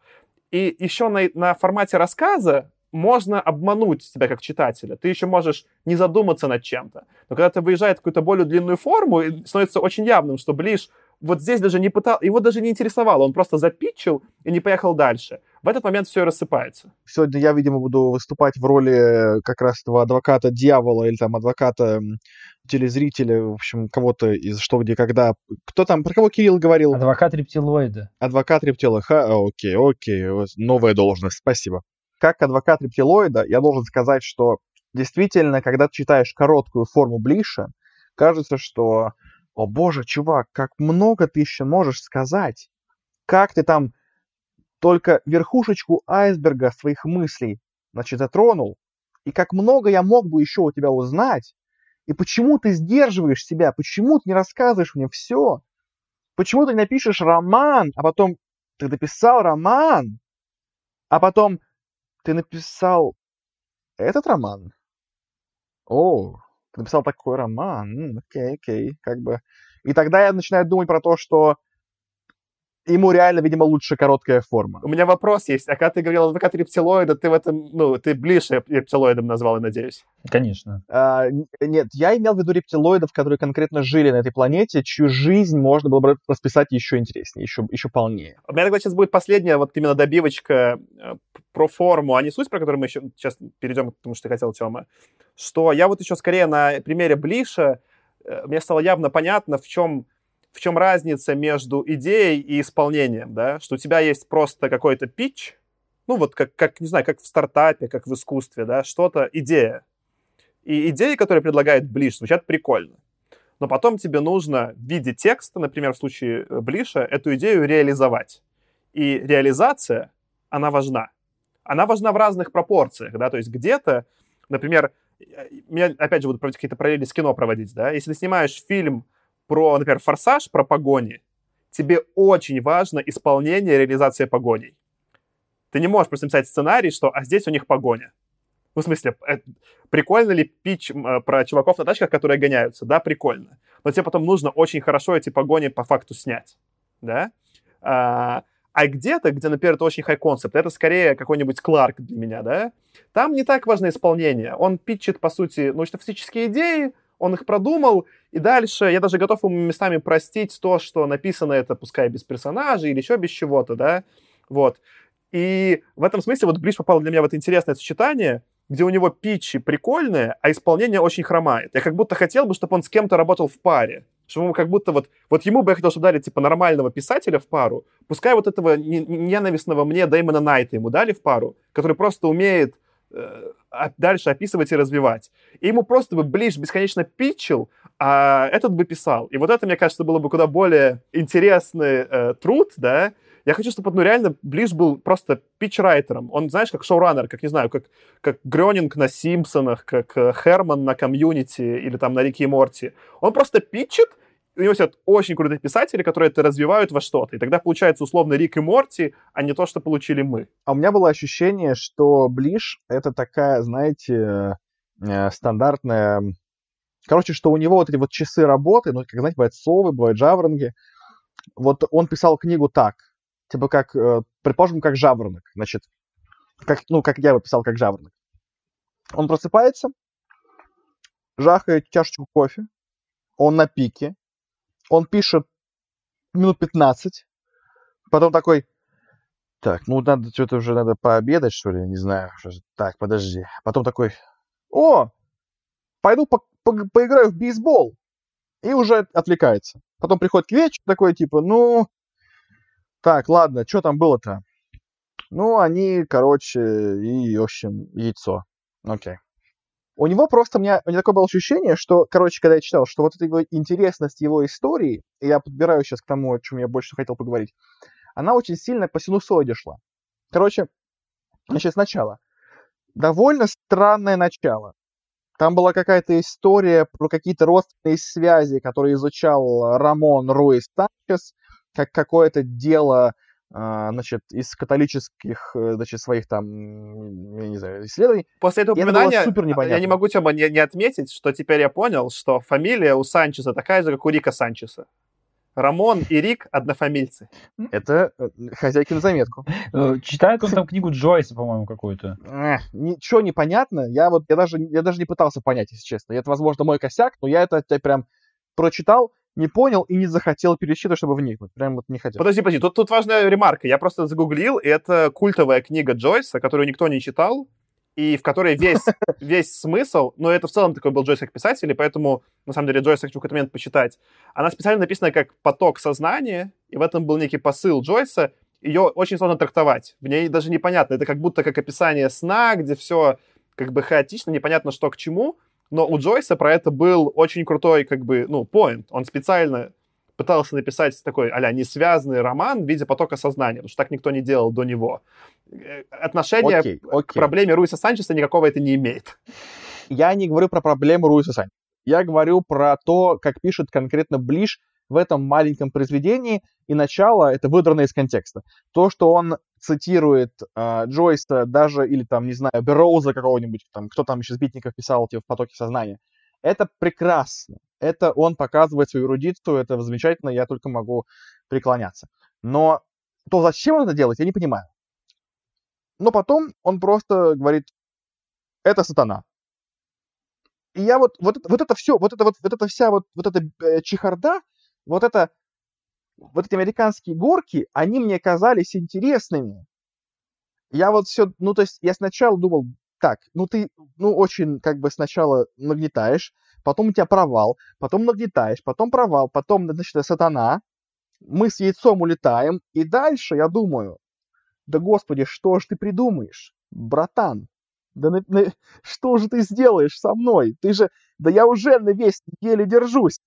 И еще на, на формате рассказа можно обмануть себя как читателя. Ты еще можешь не задуматься над чем-то. Но когда ты выезжает в какую-то более длинную форму, становится очень явным, что Блиш вот здесь даже не пытал, его даже не интересовало, он просто запитчил и не поехал дальше. В этот момент все рассыпается. Сегодня я, видимо, буду выступать в роли как раз этого адвоката дьявола или там адвоката телезрителя, в общем, кого-то из «Что, где, когда». Кто там, про кого Кирилл говорил? Адвокат рептилоида. Адвокат рептилоида. Ха, окей, окей, новая должность, спасибо. Как адвокат рептилоида, я должен сказать, что действительно, когда ты читаешь короткую форму Блиша, кажется, что, о боже, чувак, как много ты еще можешь сказать. Как ты там только верхушечку айсберга своих мыслей, значит, затронул, и как много я мог бы еще у тебя узнать, и почему ты сдерживаешь себя? Почему ты не рассказываешь мне все? Почему ты не напишешь роман, а потом ты написал роман, а потом ты написал этот роман? О, ты написал такой роман. Окей, окей, как бы. И тогда я начинаю думать про то, что ему реально, видимо, лучше короткая форма. У меня вопрос есть. А когда ты говорил адвокат рептилоида, ты в этом, ну, ты ближе рептилоидом назвал, я надеюсь? Конечно. А, нет, я имел в виду рептилоидов, которые конкретно жили на этой планете, чью жизнь можно было бы расписать еще интереснее, еще, еще полнее. У меня тогда сейчас будет последняя вот именно добивочка э, про форму, а не суть, про которую мы еще сейчас перейдем к тому, что ты хотел, Тёма. Что я вот еще скорее на примере Блиша, э, мне стало явно понятно, в чем в чем разница между идеей и исполнением, да, что у тебя есть просто какой-то питч, ну вот как, как, не знаю, как в стартапе, как в искусстве, да, что-то, идея. И идеи, которые предлагает Блиш, звучат прикольно. Но потом тебе нужно в виде текста, например, в случае э, Блиша, эту идею реализовать. И реализация, она важна. Она важна в разных пропорциях, да, то есть где-то, например, меня, опять же, буду какие-то параллели с кино проводить, да, если ты снимаешь фильм про, например, форсаж, про погони, тебе очень важно исполнение, реализация погоней. Ты не можешь просто написать сценарий, что «а здесь у них погоня». Ну, в смысле, э, прикольно ли пич э, про чуваков на тачках, которые гоняются? Да, прикольно. Но тебе потом нужно очень хорошо эти погони по факту снять, да? А, а где-то, где, например, это очень хай-концепт, это скорее какой-нибудь Кларк для меня, да? Там не так важно исполнение. Он питчит, по сути, научно-физические идеи, он их продумал, и дальше я даже готов ему местами простить то, что написано это, пускай без персонажей или еще без чего-то, да, вот. И в этом смысле вот Блич попал для меня в это интересное сочетание, где у него питчи прикольные, а исполнение очень хромает. Я как будто хотел бы, чтобы он с кем-то работал в паре. Чтобы ему как будто вот... Вот ему бы я хотел, чтобы дали, типа, нормального писателя в пару. Пускай вот этого ненавистного мне Дэймона Найта ему дали в пару, который просто умеет дальше описывать и развивать. И ему просто бы Блиш бесконечно питчил, а этот бы писал. И вот это, мне кажется, было бы куда более интересный э, труд, да, я хочу, чтобы, ну, реально Блиш был просто pitch-райтером. Он, знаешь, как шоураннер, как, не знаю, как, как Грёнинг на Симпсонах, как э, Хармон на Community или там на Рике и Морти. Он просто питчит, у него сидят очень крутые писатели, которые это развивают во что-то. И тогда получается условно Рик и Морти, а не то, что получили мы. А у меня было ощущение, что Блиш — это такая, знаете, э, стандартная... Короче, что у него вот эти вот часы работы, ну, как, знаете, бывают совы, бывают жаворонки. Вот он писал книгу так типа как, э, предположим, как жаворонок, значит, как, ну, как я его писал, как жаворонок. Он просыпается, жахает чашечку кофе, он на пике, он пишет минут 15, потом такой, так, ну, надо что-то уже, надо пообедать, что ли, не знаю. Так, подожди. Потом такой, о, пойду по по поиграю в бейсбол. И уже отвлекается. Потом приходит к вечеру такой, типа, ну, так, ладно, что там было-то? Ну, они, короче, и, в общем, яйцо. Окей. У него просто, у меня, у меня такое было ощущение, что, короче, когда я читал, что вот эта его интересность его истории, и я подбираю сейчас к тому, о чем я больше хотел поговорить, она очень сильно по синусоиде шла. Короче, значит, сначала. Довольно странное начало. Там была какая-то история про какие-то родственные связи, которые изучал Рамон Руис Санчес, как какое-то дело значит, из католических, э, значит, своих там, я не знаю, исследований. После этого упоминания супер я не могу, Тёма, не, не отметить, что теперь я понял, что фамилия у Санчеса такая же, как у Рика Санчеса. Рамон и Рик однофамильцы. Это э, хозяйки на заметку. Э, читает он там книгу Джойса, по-моему, какую-то. Ничего не понятно. Я вот, я даже, я даже не пытался понять, если честно. Это, возможно, мой косяк, но я это прям прочитал, не понял и не захотел пересчитывать, чтобы вникнуть. Прям вот не хотел. Подожди, подожди, тут, тут важная ремарка. Я просто загуглил, и это культовая книга Джойса, которую никто не читал, и в которой весь, весь смысл, но это в целом такой был Джойс как писатель, и поэтому, на самом деле, Джойс хочу в какой-то момент почитать. Она специально написана как поток сознания, и в этом был некий посыл Джойса. Ее очень сложно трактовать. В ней даже непонятно. Это как будто как описание сна, где все как бы хаотично, непонятно, что к чему, но у Джойса про это был очень крутой, как бы, ну, point. Он специально пытался написать такой а несвязанный роман в виде потока сознания, потому что так никто не делал до него. Э, отношение okay, okay. к проблеме Руиса Санчеса никакого это не имеет. Я не говорю про проблему Руиса Санчеса. Я говорю про то, как пишет конкретно Блиш в этом маленьком произведении, и начало это выдрано из контекста. То, что он цитирует э, Джойса даже, или там, не знаю, Бероуза какого-нибудь, там, кто там еще из битников писал типа, в потоке сознания. Это прекрасно. Это он показывает свою эрудицию, это замечательно, я только могу преклоняться. Но то, зачем он это делает, я не понимаю. Но потом он просто говорит, это сатана. И я вот, вот, вот это все, вот это вот, вот это вся вот, вот эта э, чехарда, вот это вот эти американские горки, они мне казались интересными. Я вот все, ну, то есть я сначала думал, так, ну ты, ну, очень как бы сначала нагнетаешь, потом у тебя провал, потом нагнетаешь, потом провал, потом, значит, сатана, мы с яйцом улетаем, и дальше я думаю, да господи, что же ты придумаешь, братан? Да на, на, что же ты сделаешь со мной? Ты же, да я уже на весь еле держусь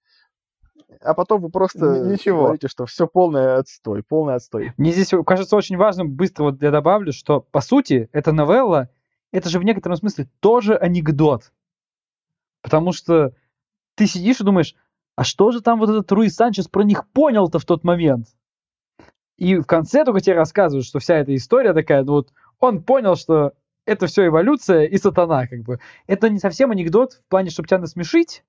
а потом вы просто Ничего. говорите, что все полный отстой, полный отстой. Мне здесь кажется очень важным, быстро вот я добавлю, что по сути эта новелла, это же в некотором смысле тоже анекдот. Потому что ты сидишь и думаешь, а что же там вот этот Руи Санчес про них понял-то в тот момент? И в конце только тебе рассказывают, что вся эта история такая, ну вот он понял, что это все эволюция и сатана, как бы. Это не совсем анекдот в плане, чтобы тебя насмешить,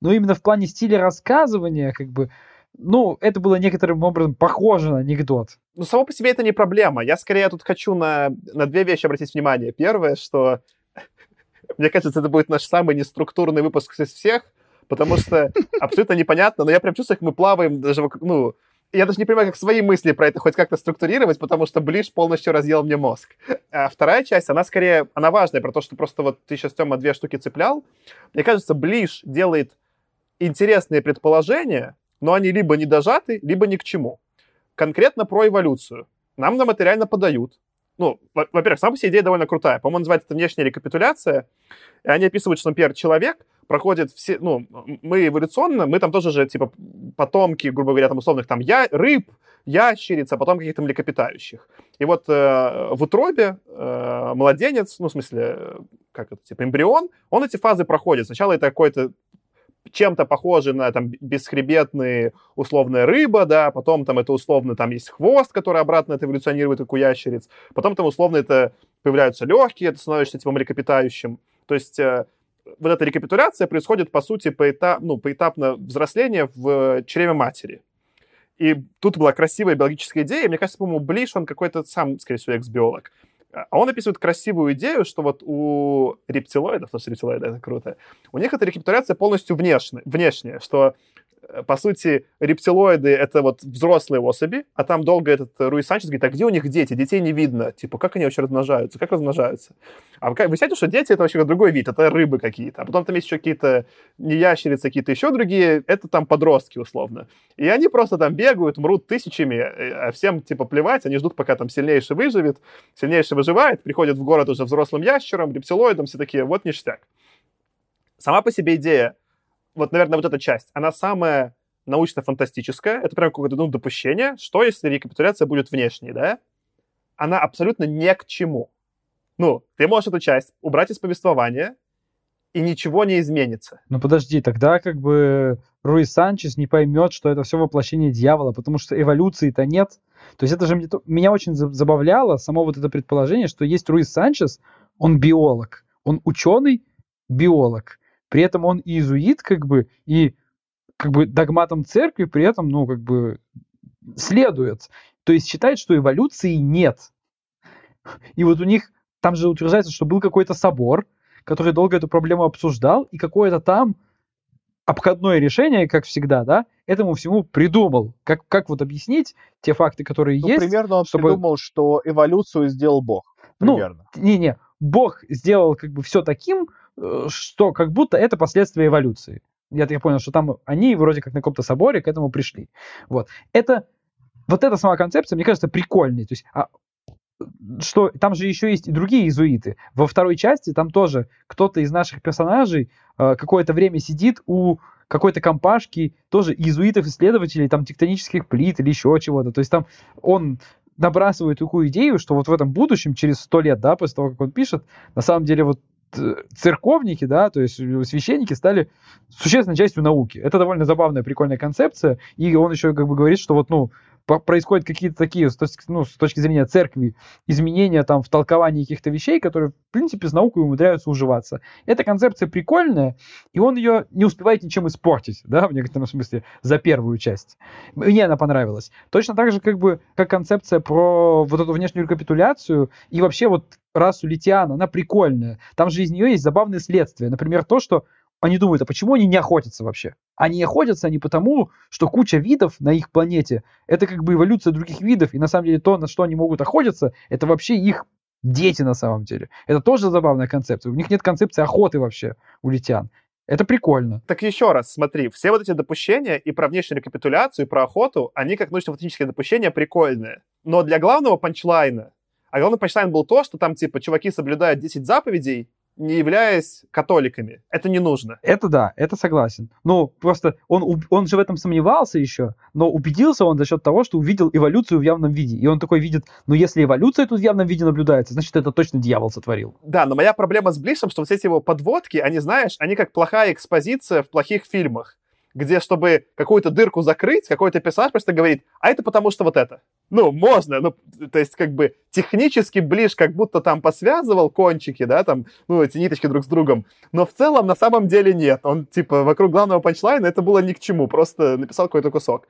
но именно в плане стиля рассказывания, как бы, ну, это было некоторым образом похоже на анекдот. Ну, само по себе это не проблема. Я скорее тут хочу на, на две вещи обратить внимание. Первое, что мне кажется, это будет наш самый неструктурный выпуск из всех, потому что абсолютно непонятно, но я прям чувствую, как мы плаваем даже, ну, я даже не понимаю, как свои мысли про это хоть как-то структурировать, потому что Блиш полностью разъел мне мозг. А вторая часть, она скорее, она важная, про то, что просто вот ты сейчас, Тёма, две штуки цеплял. Мне кажется, Блиш делает интересные предположения, но они либо не дожаты, либо ни к чему. Конкретно про эволюцию. Нам нам это реально подают. Ну, во-первых, сама по себе идея довольно крутая. По-моему, называется это внешняя рекапитуляция. И они описывают, что, например, человек проходит все, ну, мы эволюционно, мы там тоже же, типа, потомки, грубо говоря, там, условных, там, я, рыб, ящериц, а потом каких-то млекопитающих. И вот э, в утробе э, младенец, ну, в смысле, как это, типа, эмбрион, он эти фазы проходит. Сначала это какой-то чем-то похожий на там бесхребетные условная рыба, да, потом там это условно там есть хвост, который обратно это эволюционирует, как у ящериц, потом там условно это появляются легкие, это становишься типа млекопитающим. То есть э, вот эта рекапитуляция происходит, по сути, поэтап, ну, поэтапно взросление в чреве матери. И тут была красивая биологическая идея. Мне кажется, по-моему, Блиш, он какой-то сам, скорее всего, экс-биолог. А он описывает красивую идею, что вот у рептилоидов, потому что рептилоиды — это круто, у них эта рекапитуляция полностью внешняя, внешняя что по сути, рептилоиды — это вот взрослые особи, а там долго этот Руи Санчес говорит, а где у них дети? Детей не видно. Типа, как они вообще размножаются? Как размножаются? А вы, вы что дети — это вообще другой вид, это рыбы какие-то. А потом там есть еще какие-то не ящерицы, какие-то еще другие, это там подростки условно. И они просто там бегают, мрут тысячами, э, а всем типа плевать, они ждут, пока там сильнейший выживет, сильнейший выживает, приходят в город уже взрослым ящером, рептилоидом, все такие, вот ништяк. Сама по себе идея вот, наверное, вот эта часть, она самая научно-фантастическая. Это прям какое-то ну, допущение, что если рекапитуляция будет внешней, да? Она абсолютно ни к чему. Ну, ты можешь эту часть убрать из повествования, и ничего не изменится. Ну подожди, тогда как бы Руи Санчес не поймет, что это все воплощение дьявола, потому что эволюции-то нет. То есть это же меня очень забавляло само вот это предположение, что есть Руи Санчес, он биолог, он ученый, биолог. При этом он иезуит, как бы, и как бы догматам церкви при этом, ну, как бы следует. То есть считает, что эволюции нет. И вот у них там же утверждается, что был какой-то собор, который долго эту проблему обсуждал, и какое-то там обходное решение, как всегда, да, этому всему придумал. Как, как вот объяснить те факты, которые ну, есть? Примерно он чтобы... придумал, что эволюцию сделал Бог. Ну, примерно. Ну, не-не, Бог сделал как бы все таким, что как будто это последствия эволюции. Я так понял, что там они вроде как на каком-то соборе к этому пришли. Вот. Это, вот эта сама концепция, мне кажется, прикольной. То есть, а, что там же еще есть и другие иезуиты. Во второй части там тоже кто-то из наших персонажей э, какое-то время сидит у какой-то компашки, тоже иезуитов-исследователей, там, тектонических плит или еще чего-то. То есть там он набрасывает такую идею, что вот в этом будущем, через сто лет, да, после того, как он пишет, на самом деле вот церковники, да, то есть священники стали существенной частью науки. Это довольно забавная, прикольная концепция. И он еще как бы говорит, что вот, ну, происходят какие-то такие, ну, с точки зрения церкви, изменения там в толковании каких-то вещей, которые, в принципе, с наукой умудряются уживаться. Эта концепция прикольная, и он ее не успевает ничем испортить, да, в некотором смысле, за первую часть. Мне она понравилась. Точно так же, как бы, как концепция про вот эту внешнюю рекапитуляцию и вообще вот расу Литиана, она прикольная. Там же из нее есть забавные следствия. Например, то, что они думают, а почему они не охотятся вообще? Они охотятся не потому, что куча видов на их планете, это как бы эволюция других видов, и на самом деле то, на что они могут охотиться, это вообще их дети на самом деле. Это тоже забавная концепция. У них нет концепции охоты вообще у литян. Это прикольно. Так еще раз, смотри, все вот эти допущения и про внешнюю рекапитуляцию, и про охоту, они как научно-фактические допущения прикольные. Но для главного панчлайна, а главный панчлайн был то, что там, типа, чуваки соблюдают 10 заповедей, не являясь католиками. Это не нужно. Это да, это согласен. Ну, просто он, он же в этом сомневался еще, но убедился он за счет того, что увидел эволюцию в явном виде. И он такой видит, ну, если эволюция тут в явном виде наблюдается, значит, это точно дьявол сотворил. Да, но моя проблема с Блишем, что вот эти его подводки, они, знаешь, они как плохая экспозиция в плохих фильмах где, чтобы какую-то дырку закрыть, какой-то персонаж просто говорит, а это потому что вот это. Ну, можно, ну, то есть, как бы, технически Ближ как будто там посвязывал кончики, да, там, ну, эти ниточки друг с другом, но в целом на самом деле нет. Он, типа, вокруг главного панчлайна это было ни к чему, просто написал какой-то кусок.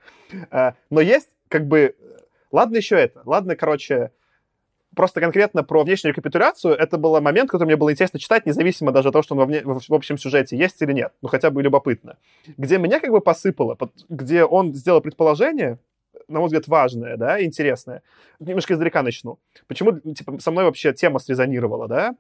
Э, но есть, как бы, ладно еще это, ладно, короче, просто конкретно про внешнюю рекапитуляцию, это был момент, который мне было интересно читать, независимо даже от того, что он во вне, в общем сюжете есть или нет, ну хотя бы любопытно. Где меня как бы посыпало, где он сделал предположение, на мой взгляд, важное, да, интересное. Немножко издалека начну. Почему, типа, со мной вообще тема срезонировала, да?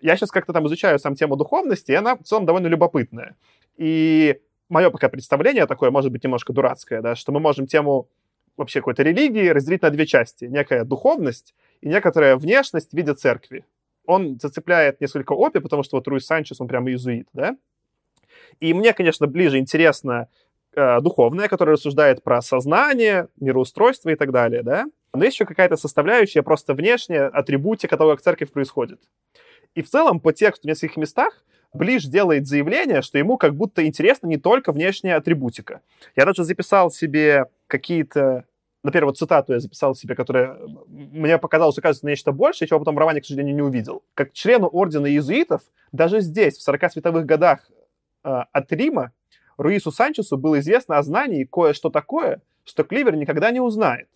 Я сейчас как-то там изучаю сам тему духовности, и она в целом довольно любопытная. И мое пока представление такое, может быть, немножко дурацкое, да, что мы можем тему вообще какой-то религии разделить на две части. Некая духовность и некоторая внешность в виде церкви. Он зацепляет несколько опи, потому что вот Руис Санчес, он прямо иезуит, да? И мне, конечно, ближе интересно э, духовное, которое рассуждает про сознание, мироустройство и так далее, да? Но есть еще какая-то составляющая просто внешняя, атрибутика того, как церковь происходит. И в целом по тексту в нескольких местах Ближ делает заявление, что ему как будто интересна не только внешняя атрибутика. Я даже записал себе какие-то например, вот цитату я записал себе, которая мне показалось, оказывается, нечто большее, чего потом в романе, к сожалению, не увидел. Как члену ордена иезуитов, даже здесь, в 40 световых годах э, от Рима, Руису Санчесу было известно о знании кое-что такое, что Кливер никогда не узнает.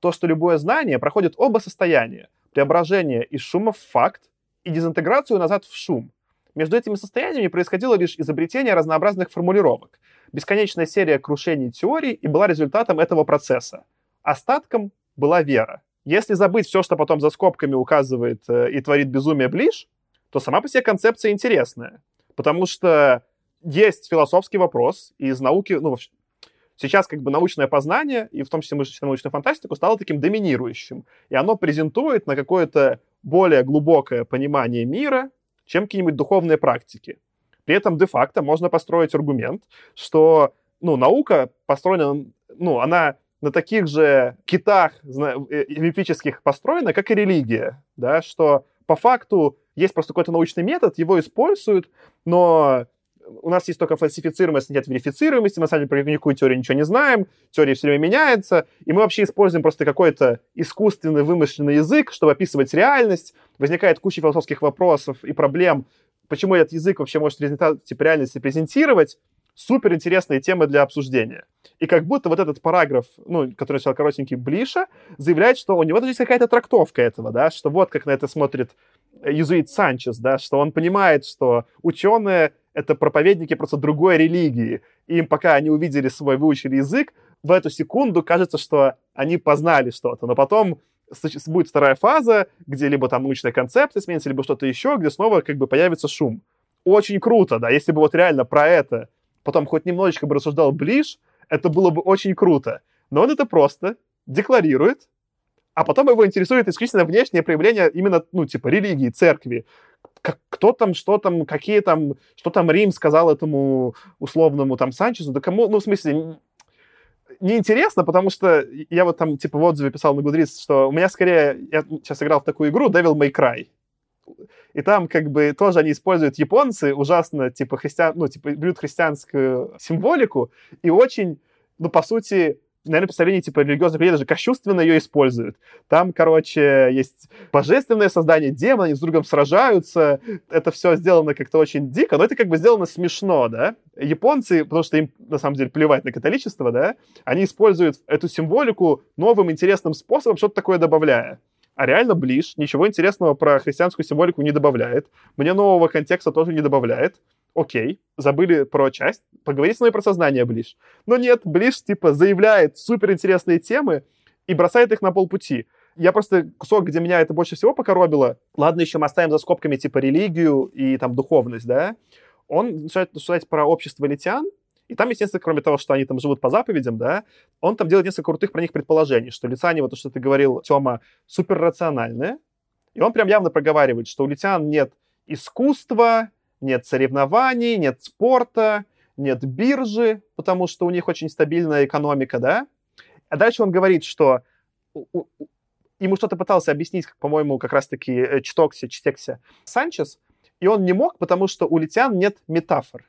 То, что любое знание проходит оба состояния. Преображение из шума в факт и дезинтеграцию назад в шум. Между этими состояниями происходило лишь изобретение разнообразных формулировок. Бесконечная серия крушений теорий и была результатом этого процесса. Остатком была вера. Если забыть все, что потом за скобками указывает э, и творит безумие Ближ, то сама по себе концепция интересная. Потому что есть философский вопрос, из науки, ну, сейчас как бы научное познание, и в том числе научную фантастику, стало таким доминирующим. И оно презентует на какое-то более глубокое понимание мира, чем какие-нибудь духовные практики. При этом де-факто можно построить аргумент, что ну, наука построена, ну, она на таких же китах э, мифических построена, как и религия, да, что по факту есть просто какой-то научный метод, его используют, но у нас есть только фальсифицируемость, нет верифицируемости, мы на самом деле про никакую теорию ничего не знаем, теория все время меняется, и мы вообще используем просто какой-то искусственный вымышленный язык, чтобы описывать реальность. Возникает куча философских вопросов и проблем, почему этот язык вообще может результат типа реальности презентировать, супер интересные темы для обсуждения. И как будто вот этот параграф, ну, который начал коротенький Блиша, заявляет, что у него даже есть какая-то трактовка этого, да, что вот как на это смотрит Юзуит Санчес, да, что он понимает, что ученые — это проповедники просто другой религии. И им, пока они увидели свой, выучили язык, в эту секунду кажется, что они познали что-то. Но потом будет вторая фаза, где либо там научная концепция сменится, либо что-то еще, где снова как бы появится шум. Очень круто, да, если бы вот реально про это потом хоть немножечко бы рассуждал Ближ, это было бы очень круто. Но он это просто декларирует, а потом его интересует исключительно внешнее проявление именно, ну, типа, религии, церкви. Как, кто там, что там, какие там, что там Рим сказал этому условному там Санчесу, да кому, ну, в смысле, неинтересно, потому что я вот там, типа, в отзыве писал на Goodreads, что у меня скорее, я сейчас играл в такую игру Devil May Cry. И там как бы тоже они используют японцы ужасно, типа, христиан, ну, типа, берут христианскую символику и очень, ну, по сути, наверное, представление типа религиозных людей даже кощувственно ее используют. Там, короче, есть божественное создание, демоны, они с другом сражаются. Это все сделано как-то очень дико, но это как бы сделано смешно, да? Японцы, потому что им, на самом деле, плевать на католичество, да, они используют эту символику новым интересным способом, что-то такое добавляя а реально Ближ ничего интересного про христианскую символику не добавляет. Мне нового контекста тоже не добавляет. Окей, забыли про часть, поговорить с мной про сознание Ближ. Но нет, Ближ типа заявляет суперинтересные темы и бросает их на полпути. Я просто кусок, где меня это больше всего покоробило, ладно, еще мы оставим за скобками типа религию и там духовность, да, он начинает рассуждать про общество литян, и там, естественно, кроме того, что они там живут по заповедям, да, он там делает несколько крутых про них предположений, что лицане, вот то, что ты говорил, Тёма, суперрациональные. И он прям явно проговаривает, что у литян нет искусства, нет соревнований, нет спорта, нет биржи, потому что у них очень стабильная экономика, да. А дальше он говорит, что ему что-то пытался объяснить, по-моему, как раз-таки э, Чтоксе, Чтексе Санчес, и он не мог, потому что у литян нет метафор.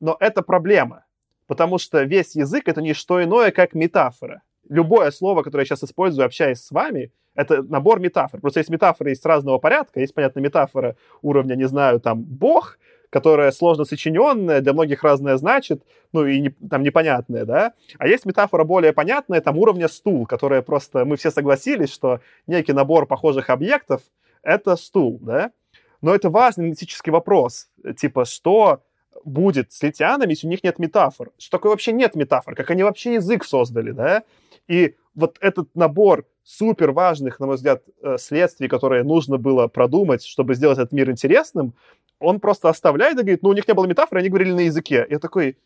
Но это проблема, потому что весь язык — это не что иное, как метафора. Любое слово, которое я сейчас использую, общаясь с вами, это набор метафор. Просто есть метафоры есть разного порядка. Есть, понятно, метафора уровня, не знаю, там, бог, которая сложно сочиненная, для многих разное значит, ну и не, там непонятное, да. А есть метафора более понятная, там уровня стул, которая просто, мы все согласились, что некий набор похожих объектов — это стул, да. Но это важный аналитический вопрос, типа, что будет с литианами, если у них нет метафор? Что такое вообще нет метафор? Как они вообще язык создали, да? И вот этот набор супер важных, на мой взгляд, э, следствий, которые нужно было продумать, чтобы сделать этот мир интересным, он просто оставляет и говорит, ну, у них не было метафоры, они говорили на языке. Я такой,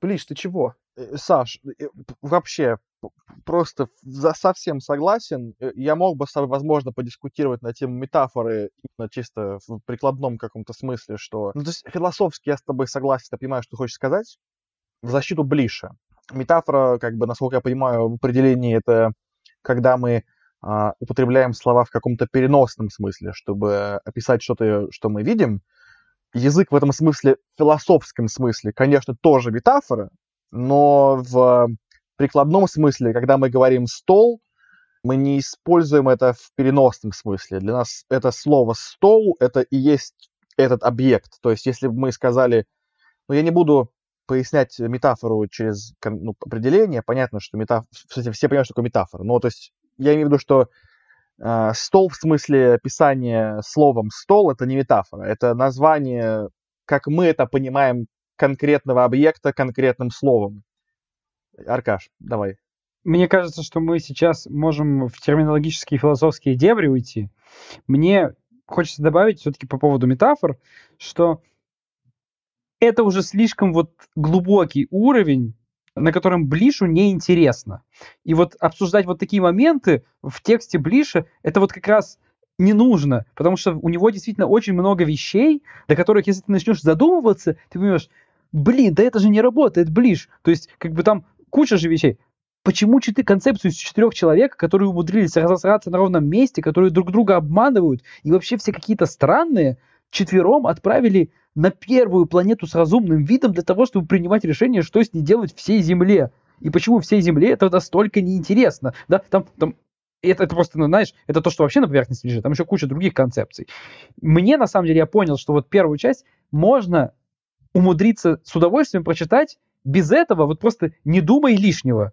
Блиш, ты чего? Э, Саш, э, вообще, просто совсем согласен. Я мог бы возможно, подискутировать на тему метафоры именно чисто в прикладном каком-то смысле, что... Ну, то есть философски я с тобой согласен, я понимаю, что ты хочешь сказать. В защиту Блиша. Метафора, как бы, насколько я понимаю, в определении это когда мы а, употребляем слова в каком-то переносном смысле, чтобы описать что-то, что мы видим. Язык в этом смысле, в философском смысле, конечно, тоже метафора, но в прикладном смысле, когда мы говорим «стол», мы не используем это в переносном смысле. Для нас это слово «стол» — это и есть этот объект. То есть если бы мы сказали... Ну, я не буду пояснять метафору через ну, определение, понятно, что метафора... Все понимают, что такое метафора. Но то есть я имею в виду, что э, стол в смысле описания словом стол это не метафора, это название, как мы это понимаем, конкретного объекта конкретным словом. Аркаш, давай. Мне кажется, что мы сейчас можем в терминологические и философские дебри уйти. Мне хочется добавить все-таки по поводу метафор, что это уже слишком вот глубокий уровень, на котором Блишу неинтересно. И вот обсуждать вот такие моменты в тексте Блиша, это вот как раз не нужно, потому что у него действительно очень много вещей, до которых, если ты начнешь задумываться, ты понимаешь, блин, да это же не работает, Блиш. То есть, как бы там куча же вещей. Почему четыре концепцию из четырех человек, которые умудрились разосраться на ровном месте, которые друг друга обманывают и вообще все какие-то странные, четвером отправили на первую планету с разумным видом для того, чтобы принимать решение, что с ней делать всей Земле. И почему всей Земле это настолько неинтересно. Да, там, там это, это просто, ну, знаешь, это то, что вообще на поверхности лежит. Там еще куча других концепций. Мне, на самом деле, я понял, что вот первую часть можно умудриться с удовольствием прочитать без этого, вот просто не думай лишнего.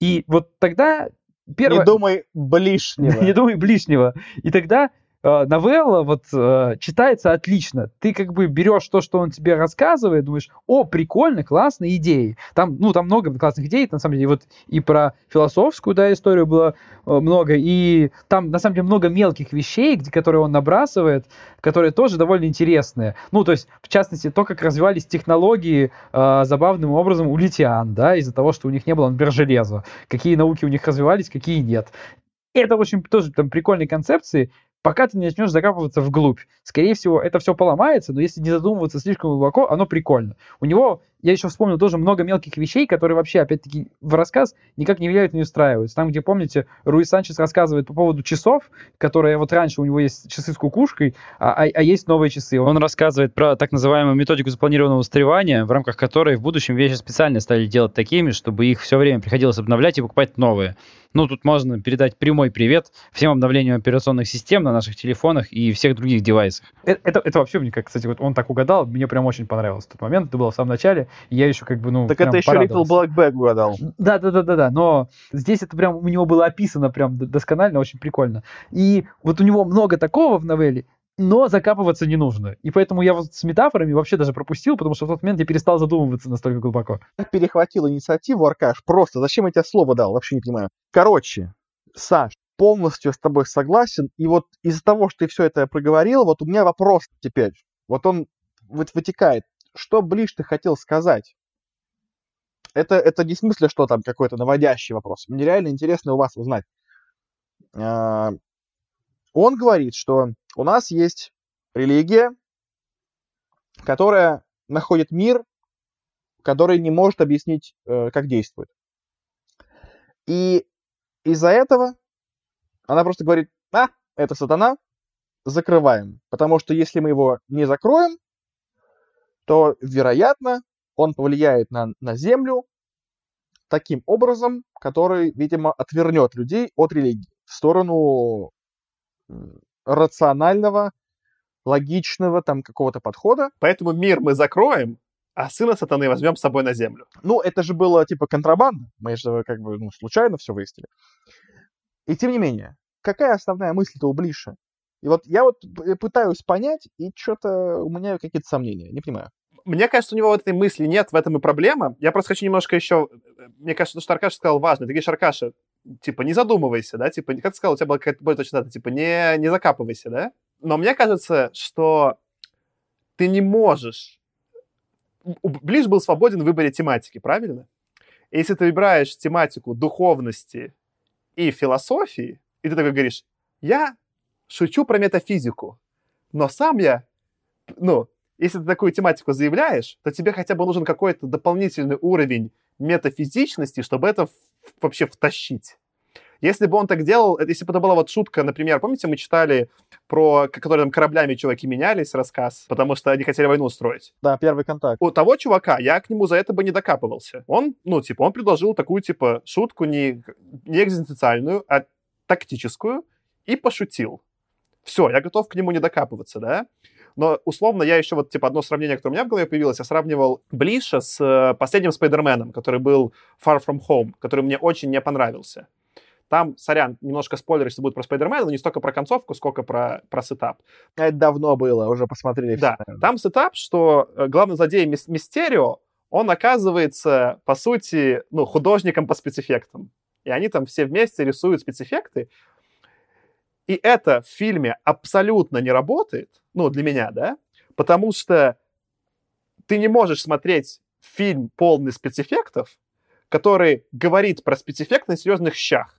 И вот тогда... Первое... Не думай блишнего. не думай блишнего. И тогда э, новелла вот э, читается отлично. Ты как бы берешь то, что он тебе рассказывает, думаешь, о, прикольно, классные идеи. Там, ну, там много классных идей, на самом деле, вот и про философскую, да, историю было э, много, и там, на самом деле, много мелких вещей, где, которые он набрасывает, которые тоже довольно интересные. Ну, то есть, в частности, то, как развивались технологии э, забавным образом у литиан, да, из-за того, что у них не было, например, железа. Какие науки у них развивались, какие нет. Это очень тоже там прикольные концепции, пока ты не начнешь закапываться вглубь. Скорее всего, это все поломается, но если не задумываться слишком глубоко, оно прикольно. У него, я еще вспомнил, тоже много мелких вещей, которые вообще, опять-таки, в рассказ никак не влияют, не устраиваются. Там, где, помните, Руи Санчес рассказывает по поводу часов, которые вот раньше у него есть часы с кукушкой, а, а, а есть новые часы. Он рассказывает про так называемую методику запланированного устаревания, в рамках которой в будущем вещи специально стали делать такими, чтобы их все время приходилось обновлять и покупать новые. Ну, тут можно передать прямой привет всем обновлениям операционных систем на наших телефонах и всех других девайсах. Это, это, это вообще мне, как, кстати, вот он так угадал, мне прям очень понравился тот момент. Это было в самом начале, и я еще как бы, ну, Так это еще Little Black Bag угадал. Да, да, да, да, да, но здесь это прям у него было описано прям досконально, очень прикольно. И вот у него много такого в новелле, но закапываться не нужно. И поэтому я вот с метафорами вообще даже пропустил, потому что в тот момент я перестал задумываться настолько глубоко. Перехватил инициативу, Аркаш, просто. Зачем я тебе слово дал? Вообще не понимаю. Короче, Саш, полностью с тобой согласен. И вот из-за того, что ты все это проговорил, вот у меня вопрос теперь. Вот он вот вытекает. Что ближе ты хотел сказать? Это, это не смысле, что там какой-то наводящий вопрос. Мне реально интересно у вас узнать. А, он говорит, что у нас есть религия, которая находит мир, который не может объяснить, э, как действует. И из-за этого она просто говорит, а, это сатана, закрываем. Потому что если мы его не закроем, то, вероятно, он повлияет на, на Землю таким образом, который, видимо, отвернет людей от религии в сторону рационального, логичного там какого-то подхода. Поэтому мир мы закроем, а сына сатаны возьмем с собой на землю. Ну, это же было типа контрабанда. Мы же как бы ну, случайно все выяснили. И тем не менее, какая основная мысль-то у Блиша? И вот я вот пытаюсь понять, и что-то у меня какие-то сомнения. Не понимаю. Мне кажется, у него вот этой мысли нет, в этом и проблема. Я просто хочу немножко еще... Мне кажется, то, что Аркаша сказал, важно. Ты говоришь, Аркаша, типа, не задумывайся, да? Типа, как ты сказал, у тебя была какая-то более точная дата, типа, не, не закапывайся, да? Но мне кажется, что ты не можешь... Ближ был свободен в выборе тематики, правильно? Если ты выбираешь тематику духовности и философии, и ты такой говоришь, я шучу про метафизику, но сам я, ну, если ты такую тематику заявляешь, то тебе хотя бы нужен какой-то дополнительный уровень метафизичности, чтобы это вообще втащить. Если бы он так делал, если бы это была вот шутка, например, помните, мы читали про, которые там кораблями чуваки менялись, рассказ, потому что они хотели войну устроить. Да, первый контакт. У того чувака я к нему за это бы не докапывался. Он, ну, типа, он предложил такую, типа, шутку не, не экзистенциальную, а тактическую, и пошутил. Все, я готов к нему не докапываться, да? Но, условно, я еще вот, типа, одно сравнение, которое у меня в голове появилось, я сравнивал Блиша с э, последним Спайдерменом, который был Far From Home, который мне очень не понравился. Там, сорян, немножко спойлер, если будет про Спайдермена, но не столько про концовку, сколько про, про сетап. Это давно было, уже посмотрели. Да, все, там сетап, что э, главный злодей Мистерио, он оказывается, по сути, ну, художником по спецэффектам. И они там все вместе рисуют спецэффекты. И это в фильме абсолютно не работает, ну, для меня, да, потому что ты не можешь смотреть фильм полный спецэффектов, который говорит про спецэффект на серьезных щах.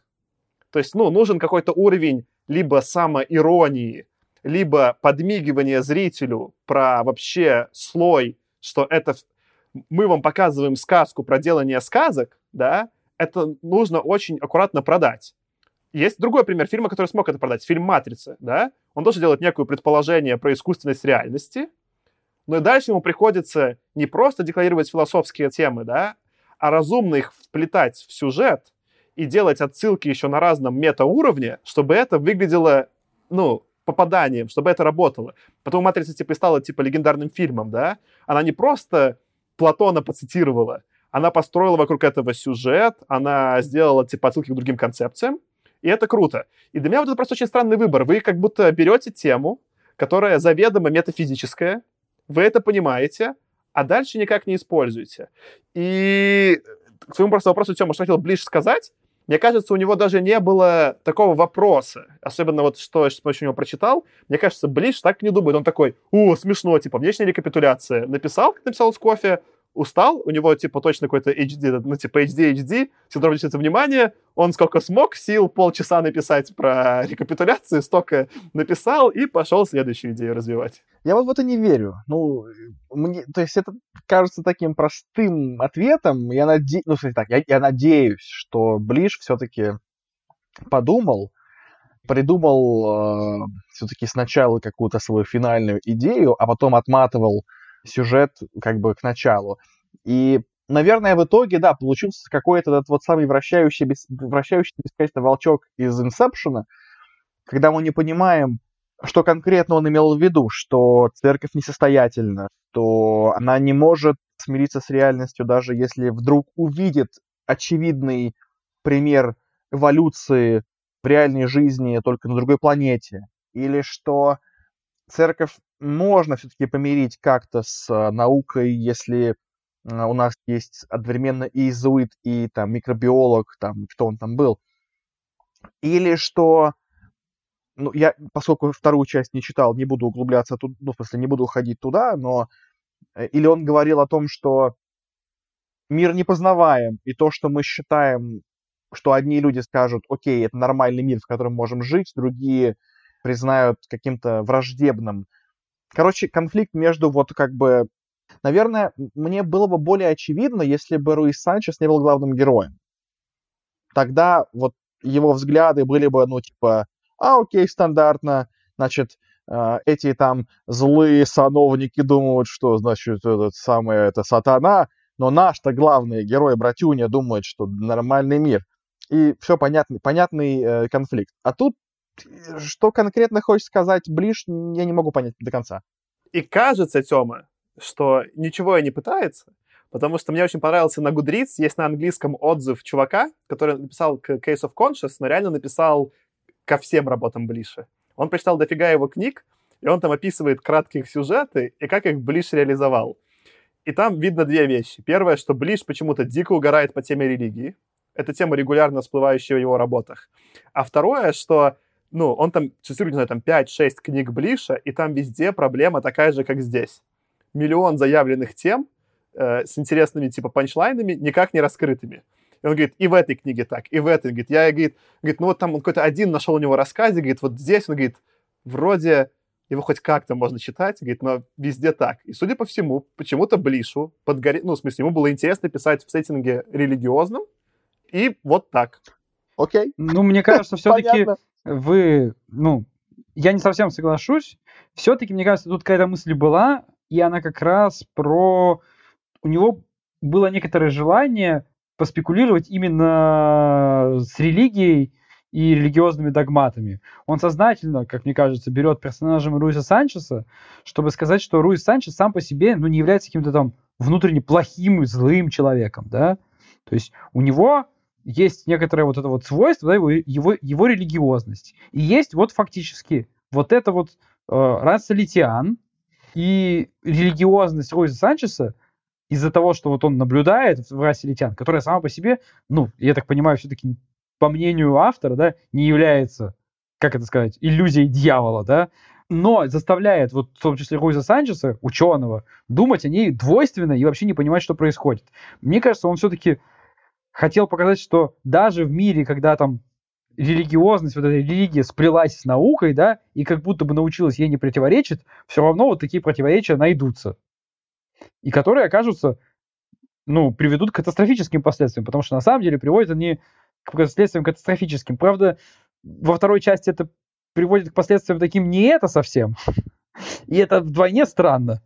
То есть, ну, нужен какой-то уровень либо самоиронии, либо подмигивания зрителю про вообще слой, что это мы вам показываем сказку про делание сказок, да, это нужно очень аккуратно продать. Есть другой пример фильма, который смог это продать. Фильм «Матрица», да? Он тоже делает некое предположение про искусственность реальности, но и дальше ему приходится не просто декларировать философские темы, да, а разумно их вплетать в сюжет и делать отсылки еще на разном метауровне, чтобы это выглядело, ну, попаданием, чтобы это работало. Потом «Матрица» типа стала типа легендарным фильмом, да? Она не просто Платона поцитировала, она построила вокруг этого сюжет, она сделала типа отсылки к другим концепциям, и это круто. И для меня вот это просто очень странный выбор. Вы как будто берете тему, которая заведомо метафизическая, вы это понимаете, а дальше никак не используете. И к своему просто вопросу, Тёма, что хотел ближе сказать, мне кажется, у него даже не было такого вопроса. Особенно вот что я с помощью него прочитал. Мне кажется, Блиш так не думает. Он такой, о, смешно, типа, внешняя рекапитуляция. Написал, написал из кофе, устал, у него, типа, точно какой-то HD, ну, типа, HD, HD, синдром дефицита внимания, он сколько смог, сил полчаса написать про рекапитуляцию, столько написал и пошел следующую идею развивать. Я вот в это не верю. Ну, мне, то есть это кажется таким простым ответом. Я надеюсь, ну, так, я, я надеюсь, что Ближ все-таки подумал, придумал э, все-таки сначала какую-то свою финальную идею, а потом отматывал сюжет как бы к началу. И, наверное, в итоге, да, получился какой-то этот вот самый вращающий, бес... вращающий бесконечно волчок из Инсепшена, когда мы не понимаем, что конкретно он имел в виду, что церковь несостоятельна, что она не может смириться с реальностью, даже если вдруг увидит очевидный пример эволюции в реальной жизни только на другой планете, или что церковь можно все-таки помирить как-то с а, наукой, если а, у нас есть одновременно и изуит, и там микробиолог, там, кто он там был. Или что, ну, я, поскольку вторую часть не читал, не буду углубляться тут, ну, в смысле, не буду уходить туда, но э, или он говорил о том, что мир непознаваем, и то, что мы считаем, что одни люди скажут, окей, это нормальный мир, в котором можем жить, другие признают каким-то враждебным. Короче, конфликт между вот как бы... Наверное, мне было бы более очевидно, если бы Руис Санчес не был главным героем. Тогда вот его взгляды были бы, ну, типа, а, окей, стандартно, значит, э, эти там злые сановники думают, что, значит, этот самый, это сатана, но наш-то главный герой, братюня, думает, что нормальный мир. И все понятный, понятный э, конфликт. А тут, что конкретно хочет сказать Блиш, я не могу понять до конца. И кажется, Тёма, что ничего и не пытается, потому что мне очень понравился на Goodreads, есть на английском отзыв чувака, который написал к Case of Conscious, но реально написал ко всем работам Блиша. Он прочитал дофига его книг, и он там описывает краткие сюжеты и как их Блиш реализовал. И там видно две вещи. Первое, что Блиш почему-то дико угорает по теме религии. Это тема, регулярно всплывающая в его работах. А второе, что ну, он там цитирует, не знаю, там 5-6 книг Блиша, и там везде проблема такая же, как здесь. Миллион заявленных тем э, с интересными типа панчлайнами, никак не раскрытыми. И он говорит, и в этой книге так, и в этой. Говорит, я, говорит, говорит ну вот там он какой-то один нашел у него рассказе, говорит, вот здесь он, говорит, вроде его хоть как-то можно читать, говорит, но везде так. И, судя по всему, почему-то Блишу, подгоре... ну, в смысле, ему было интересно писать в сеттинге религиозном, и вот так. Окей. Ну, мне кажется, все-таки вы, ну, я не совсем соглашусь. Все-таки, мне кажется, тут какая-то мысль была, и она как раз про... У него было некоторое желание поспекулировать именно с религией и религиозными догматами. Он сознательно, как мне кажется, берет персонажем Руиса Санчеса, чтобы сказать, что Руис Санчес сам по себе ну, не является каким-то там внутренне плохим и злым человеком, да. То есть у него есть некоторое вот это вот свойство, да, его, его, его религиозность. И есть вот фактически вот это вот э, раса литиан и религиозность Руиса Санчеса из-за того, что вот он наблюдает в расе литян, которая сама по себе, ну, я так понимаю, все-таки по мнению автора, да, не является, как это сказать, иллюзией дьявола, да, но заставляет, вот в том числе Руиза Санчеса, ученого, думать о ней двойственно и вообще не понимать, что происходит. Мне кажется, он все-таки хотел показать, что даже в мире, когда там религиозность, вот эта религия сплелась с наукой, да, и как будто бы научилась ей не противоречит, все равно вот такие противоречия найдутся и которые окажутся, ну, приведут к катастрофическим последствиям, потому что на самом деле приводят они к последствиям катастрофическим. Правда, во второй части это приводит к последствиям таким не это совсем, и это вдвойне странно.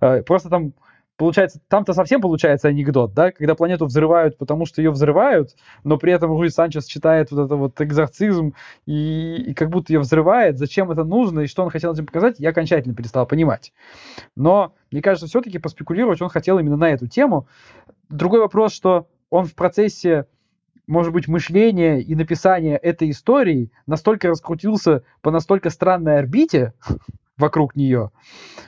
Э, просто там получается, там-то совсем получается анекдот, да, когда планету взрывают, потому что ее взрывают, но при этом Руи Санчес читает вот это вот экзорцизм и, и как будто ее взрывает, зачем это нужно и что он хотел этим показать, я окончательно перестал понимать. Но, мне кажется, все-таки поспекулировать он хотел именно на эту тему. Другой вопрос, что он в процессе может быть, мышления и написания этой истории настолько раскрутился по настолько странной орбите вокруг нее,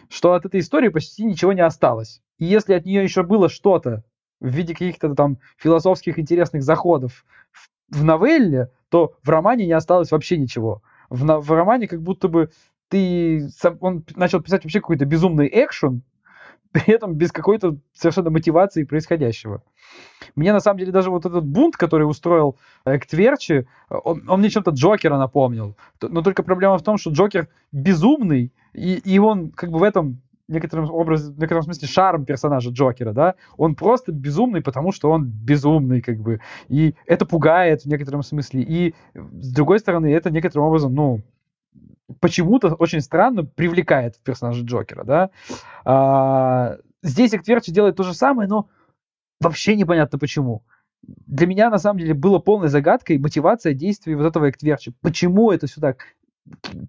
что от этой истории почти ничего не осталось. И если от нее еще было что-то в виде каких-то там философских интересных заходов в, в новелле, то в романе не осталось вообще ничего. В, в романе как будто бы ты... Он начал писать вообще какой-то безумный экшен, при этом без какой-то совершенно мотивации происходящего. Мне на самом деле даже вот этот бунт, который устроил Эктверчи, он, он мне чем-то Джокера напомнил. Но только проблема в том, что Джокер безумный, и, и он как бы в этом некотором образе, в некотором смысле шарм персонажа Джокера, да, он просто безумный, потому что он безумный, как бы, и это пугает в некотором смысле, и с другой стороны, это некоторым образом, ну, почему-то очень странно привлекает персонажа Джокера, да. А, здесь Эктверчи делает то же самое, но вообще непонятно почему. Для меня, на самом деле, было полной загадкой мотивация действий вот этого Эктверчи. Почему это так?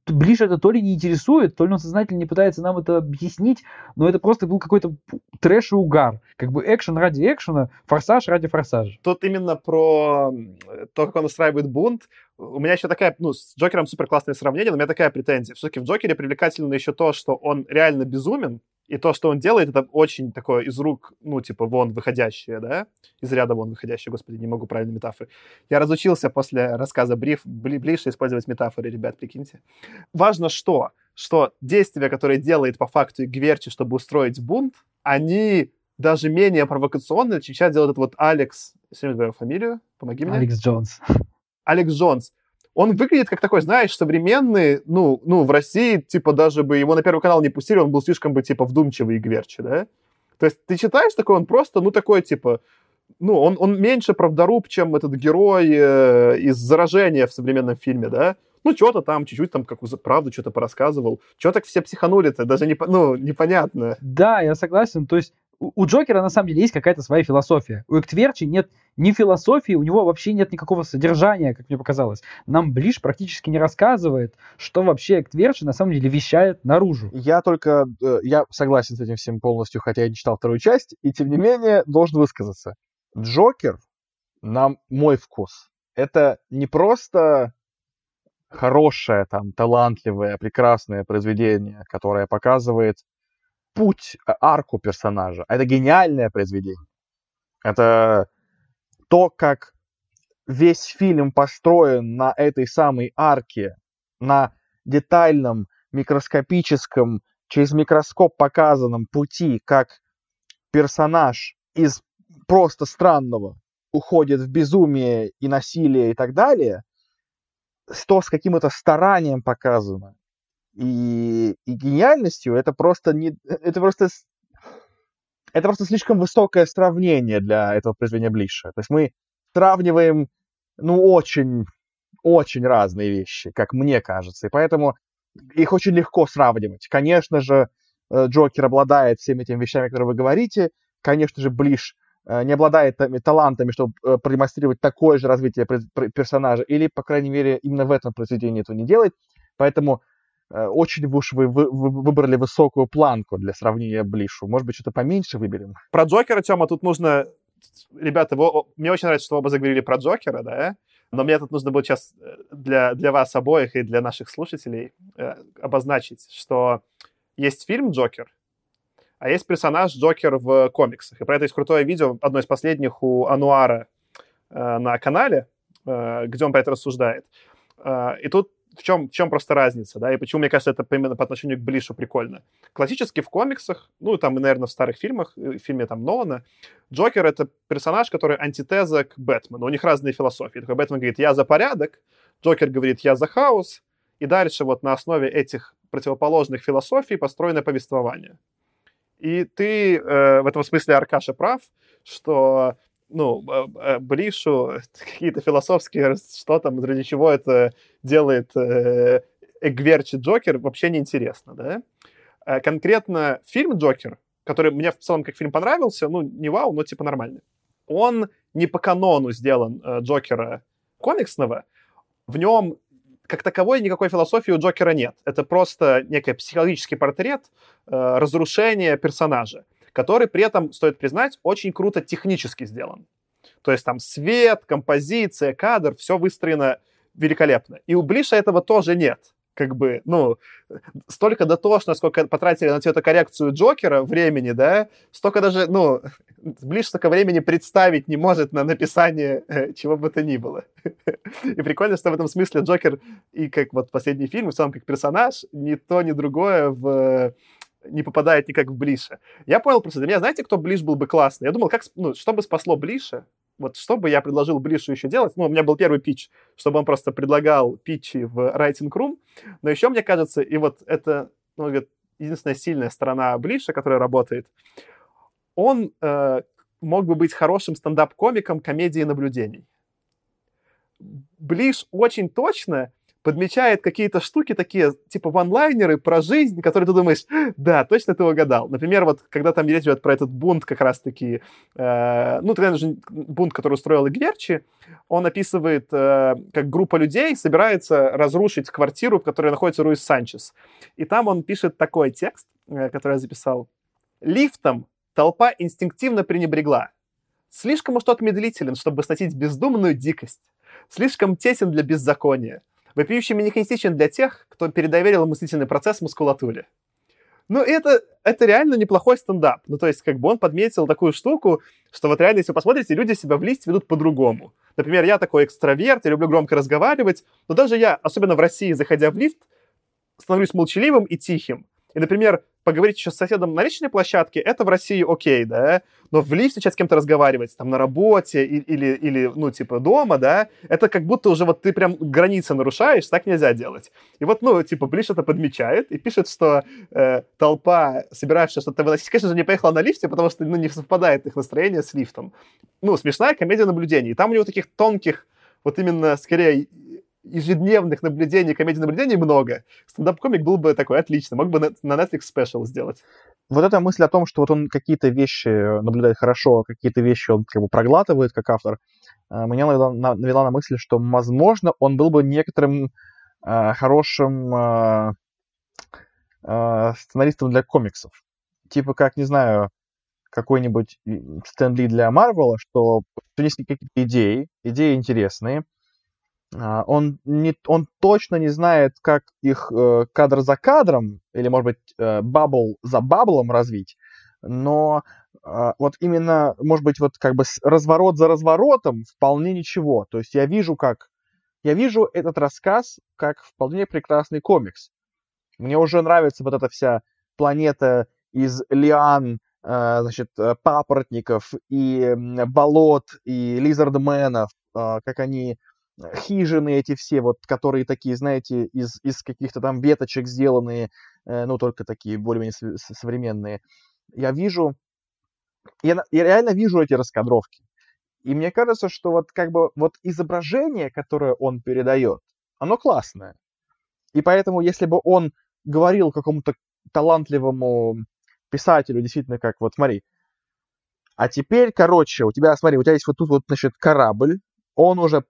Ближе это то ли не интересует, то ли он сознательно не пытается нам это объяснить, но это просто был какой-то трэш и угар. Как бы экшен ради экшена, форсаж ради форсажа. Тут именно про то, как он устраивает бунт. У меня еще такая, ну, с Джокером супер классное сравнение, но у меня такая претензия. Все-таки в Джокере привлекательно еще то, что он реально безумен, и то, что он делает, это очень такое из рук, ну, типа, вон выходящее, да? Из ряда вон выходящее, господи, не могу правильно метафоры. Я разучился после рассказа Бриф ближе использовать метафоры, ребят, прикиньте. Важно что? Что действия, которые делает по факту Гверчи, чтобы устроить бунт, они даже менее провокационные, чем сейчас делает этот вот Алекс, сегодня говорю фамилию, помоги мне. Алекс Джонс. Алекс Джонс он выглядит как такой, знаешь, современный, ну, ну, в России, типа, даже бы его на Первый канал не пустили, он был слишком бы, типа, вдумчивый и гверчий, да? То есть ты читаешь такой, он просто, ну, такой, типа, ну, он, он меньше правдоруб, чем этот герой э, из «Заражения» в современном фильме, да? Ну, что-то там, чуть-чуть там, как правду что-то порассказывал. Чего так все психанули-то? Даже не, ну, непонятно. Да, я согласен. То есть у Джокера на самом деле есть какая-то своя философия. У Эктверчи нет ни философии, у него вообще нет никакого содержания, как мне показалось. Нам Блиш практически не рассказывает, что вообще Эктверчи на самом деле вещает наружу. Я только, э, я согласен с этим всем полностью, хотя я не читал вторую часть, и тем не менее должен высказаться. Джокер, на мой вкус, это не просто хорошее, там, талантливое, прекрасное произведение, которое показывает путь, э, арку персонажа. Это гениальное произведение. Это то, как весь фильм построен на этой самой арке, на детальном, микроскопическом, через микроскоп показанном пути, как персонаж из просто странного уходит в безумие и насилие и так далее, то, с каким-то старанием показано, и, и гениальностью, это просто не... Это просто... Это просто слишком высокое сравнение для этого произведения Блиша. То есть мы сравниваем, ну, очень, очень разные вещи, как мне кажется. И поэтому их очень легко сравнивать. Конечно же, э, Джокер обладает всеми этими вещами, которые вы говорите. Конечно же, Блиш э, не обладает талантами, чтобы э, продемонстрировать такое же развитие персонажа, или, по крайней мере, именно в этом произведении этого не делает. Поэтому очень уж вы, вы, вы выбрали высокую планку для сравнения Блишу. Может быть, что-то поменьше выберем? Про Джокера, Тёма, тут нужно... Ребята, вы... мне очень нравится, что вы оба заговорили про Джокера, да? Но мне тут нужно было сейчас э, для, для вас обоих и для наших слушателей э, обозначить, что есть фильм «Джокер», а есть персонаж Джокер в комиксах. И про это есть крутое видео, одно из последних у Ануара э, на канале, э, где он про это рассуждает. Э, и тут в чем, в чем просто разница, да, и почему, мне кажется, это именно по отношению к Блишу прикольно. Классически в комиксах, ну, там, наверное, в старых фильмах, э, в фильме там Нолана, Джокер — это персонаж, который антитеза к Бэтмену. У них разные философии. Такой Бэтмен говорит, я за порядок, Джокер говорит, я за хаос, и дальше вот на основе этих противоположных философий построено повествование. И ты э, в этом смысле, Аркаша, прав, что ну, Блишу какие-то философские, что там, ради чего это делает э, Эгверчи Джокер, вообще неинтересно, да? А конкретно фильм Джокер, который мне в целом как фильм понравился, ну, не вау, но типа нормальный. Он не по канону сделан э, Джокера комиксного. В нем как таковой никакой философии у Джокера нет. Это просто некий психологический портрет э, разрушения персонажа который при этом, стоит признать, очень круто технически сделан. То есть там свет, композиция, кадр, все выстроено великолепно. И у Блиша этого тоже нет. Как бы, ну, столько дотошно, сколько потратили на цветокоррекцию Джокера времени, да, столько даже, ну, Блиш столько времени представить не может на написание э, чего бы то ни было. И прикольно, что в этом смысле Джокер и как вот последний фильм, в целом как персонаж, ни то, ни другое в не попадает никак в Блиша. Я понял просто, для меня, знаете, кто Блиш был бы классный? Я думал, как, ну, что бы спасло Блиша, вот что бы я предложил Блишу еще делать, ну, у меня был первый питч, чтобы он просто предлагал питчи в Writing Room, но еще, мне кажется, и вот это, ну, единственная сильная сторона Блиша, которая работает, он э, мог бы быть хорошим стендап-комиком комедии наблюдений. Блиш очень точно подмечает какие-то штуки такие, типа ванлайнеры про жизнь, которые ты думаешь, да, точно ты угадал. Например, вот когда там речь идет про этот бунт как раз-таки, э, ну, тогда же бунт, который устроил Игверчи, он описывает, э, как группа людей собирается разрушить квартиру, в которой находится Руис Санчес. И там он пишет такой текст, э, который я записал. «Лифтом толпа инстинктивно пренебрегла. Слишком уж тот медлителен, чтобы сносить бездумную дикость. Слишком тесен для беззакония. Вопиющий механистичен для тех, кто передоверил мыслительный процесс мускулатуре. Ну, это, это реально неплохой стендап. Ну, то есть, как бы он подметил такую штуку, что вот реально, если вы посмотрите, люди себя в лифте ведут по-другому. Например, я такой экстраверт, я люблю громко разговаривать, но даже я, особенно в России, заходя в лифт, становлюсь молчаливым и тихим. И, например, поговорить еще с соседом на личной площадке, это в России окей, да, но в лифте сейчас с кем-то разговаривать, там, на работе или, или, ну, типа, дома, да, это как будто уже вот ты прям границы нарушаешь, так нельзя делать. И вот, ну, типа, Блиш это подмечает и пишет, что э, толпа, собиравшая что-то выносить, конечно же, не поехала на лифте, потому что, ну, не совпадает их настроение с лифтом. Ну, смешная комедия наблюдений. И там у него таких тонких, вот именно, скорее, ежедневных наблюдений, комедий наблюдений много, стендап-комик был бы такой отлично, мог бы на Netflix спешл сделать. Вот эта мысль о том, что вот он какие-то вещи наблюдает хорошо, какие-то вещи он как бы проглатывает как автор, э, меня навела на, мысль, что, возможно, он был бы некоторым э, хорошим э, э, сценаристом для комиксов. Типа как, не знаю, какой-нибудь Стэн Ли для Марвела, что есть какие-то идеи, идеи интересные, а, он, не, он точно не знает, как их э, кадр за кадром, или, может быть, э, бабл за баблом развить, но э, вот именно, может быть, вот как бы разворот за разворотом вполне ничего. То есть я вижу, как... Я вижу этот рассказ как вполне прекрасный комикс. Мне уже нравится вот эта вся планета из лиан, э, значит, папоротников и болот, и лизардменов, как они хижины эти все, вот, которые такие, знаете, из, из каких-то там веточек сделанные, э, ну, только такие более-менее современные. Я вижу, я, я реально вижу эти раскадровки. И мне кажется, что вот как бы вот изображение, которое он передает, оно классное. И поэтому, если бы он говорил какому-то талантливому писателю, действительно, как вот, смотри, а теперь, короче, у тебя, смотри, у тебя есть вот тут вот, значит, корабль, он уже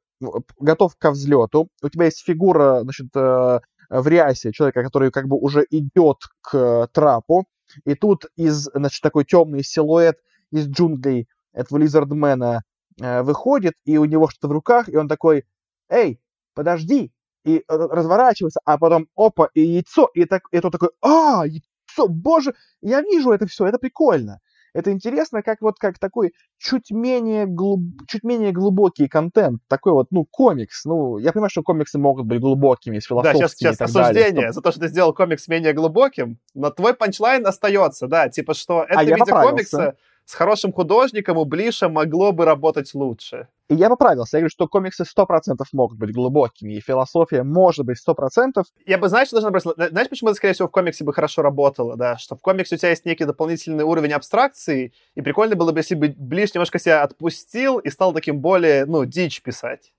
готов ко взлету, у тебя есть фигура, значит, э, в рясе человека, который как бы уже идет к трапу, и тут из, значит, такой темный силуэт из джунглей этого лизардмена э, выходит, и у него что-то в руках, и он такой, эй, подожди, и разворачивается, а потом, опа, и яйцо, и, так, и тот такой, а, яйцо, боже, я вижу это все, это прикольно это интересно, как вот как такой чуть менее, глуб... чуть менее глубокий контент, такой вот, ну, комикс. Ну, я понимаю, что комиксы могут быть глубокими, с философскими Да, сейчас, сейчас осуждение далее, за то, что ты сделал комикс менее глубоким, но твой панчлайн остается, да, типа, что это а виде комикса с хорошим художником у Блиша могло бы работать лучше. И я поправился. Я говорю, что комиксы 100% могут быть глубокими, и философия может быть 100%. Я бы, знаешь, должен бросить? Знаешь, почему это, скорее всего, в комиксе бы хорошо работало, да? Что в комиксе у тебя есть некий дополнительный уровень абстракции, и прикольно было бы, если бы Блиш немножко себя отпустил и стал таким более, ну, дичь писать.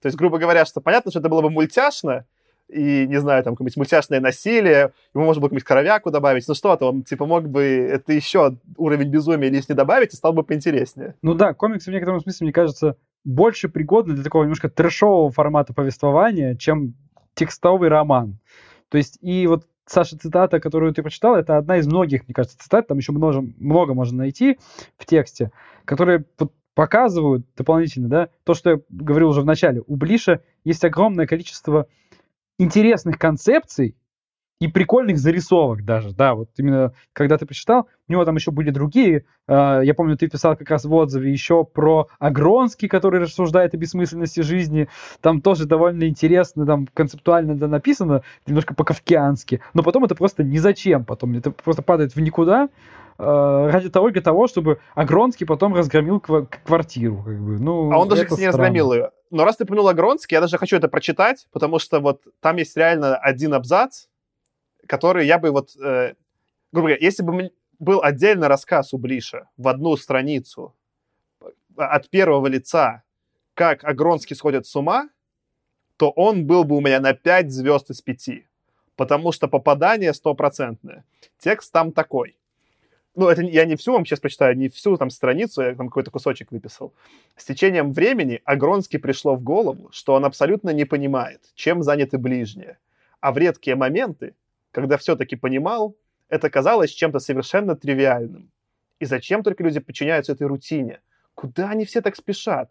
То есть, грубо говоря, что понятно, что это было бы мультяшно, и, не знаю, там, какое-нибудь мультяшное насилие, ему можно было какую-нибудь коровяку добавить, ну что-то, он, типа, мог бы это еще уровень безумия лишний добавить, и стал бы поинтереснее. Ну да, комиксы в некотором смысле, мне кажется, больше пригодны для такого немножко трэшового формата повествования, чем текстовый роман. То есть, и вот Саша, цитата, которую ты прочитал, это одна из многих, мне кажется, цитат, там еще много, много можно найти в тексте, которые показывают дополнительно, да, то, что я говорил уже в начале. У Блиша есть огромное количество интересных концепций и прикольных зарисовок даже, да, вот именно когда ты прочитал, у него там еще были другие, э, я помню, ты писал как раз в отзыве еще про Агронский, который рассуждает о бессмысленности жизни, там тоже довольно интересно, там концептуально да, написано, немножко по-кавкиански, но потом это просто ни зачем потом, это просто падает в никуда, э, ради того, для того, чтобы Агронский потом разгромил кв- квартиру. Как бы. ну, а он даже, не разгромил ее. Но раз ты упомянул Агронский, я даже хочу это прочитать, потому что вот там есть реально один абзац, который я бы вот... Э, грубо говоря, если бы был отдельный рассказ у Блиша в одну страницу от первого лица, как Агронский сходит с ума, то он был бы у меня на 5 звезд из 5. Потому что попадание стопроцентное. Текст там такой ну, это я не всю вам сейчас прочитаю, не всю там страницу, я там какой-то кусочек выписал. С течением времени Агронски пришло в голову, что он абсолютно не понимает, чем заняты ближние. А в редкие моменты, когда все-таки понимал, это казалось чем-то совершенно тривиальным. И зачем только люди подчиняются этой рутине? Куда они все так спешат?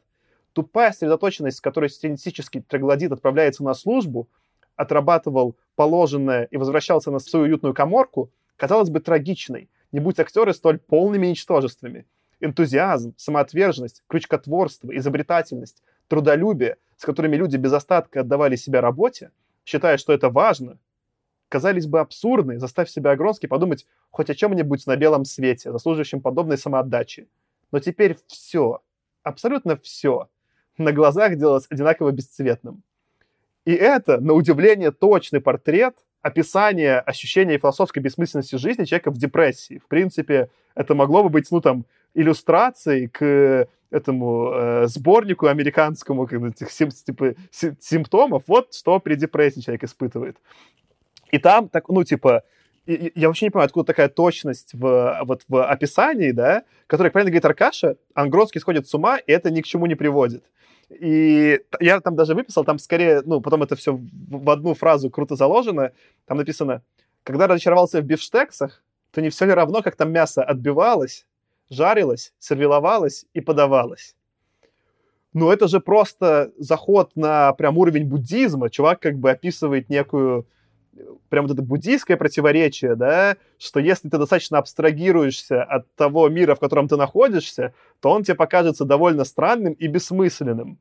Тупая сосредоточенность, с которой стилистический троглодит отправляется на службу, отрабатывал положенное и возвращался на свою уютную коморку, казалось бы трагичной, не будь актеры столь полными ничтожествами. Энтузиазм, самоотверженность, крючкотворство, изобретательность, трудолюбие, с которыми люди без остатка отдавали себя работе, считая, что это важно, казались бы абсурдны, заставь себя Огронский подумать хоть о чем-нибудь на белом свете, заслуживающем подобной самоотдачи. Но теперь все, абсолютно все, на глазах делалось одинаково бесцветным. И это, на удивление, точный портрет описание ощущения философской бессмысленности жизни человека в депрессии. В принципе, это могло бы быть, ну, там, иллюстрацией к этому э, сборнику американскому этих сим, типа, симптомов, вот что при депрессии человек испытывает. И там, так, ну, типа, я вообще не понимаю, откуда такая точность в, вот, в описании, да, которая, правильно говорит Аркаша, Ангродский сходит с ума, и это ни к чему не приводит. И я там даже выписал, там скорее, ну, потом это все в одну фразу круто заложено, там написано, когда разочаровался в бифштексах, то не все ли равно, как там мясо отбивалось, жарилось, сервировалось и подавалось. Ну, это же просто заход на прям уровень буддизма. Чувак как бы описывает некую прям вот это буддийское противоречие, да, что если ты достаточно абстрагируешься от того мира, в котором ты находишься, то он тебе покажется довольно странным и бессмысленным.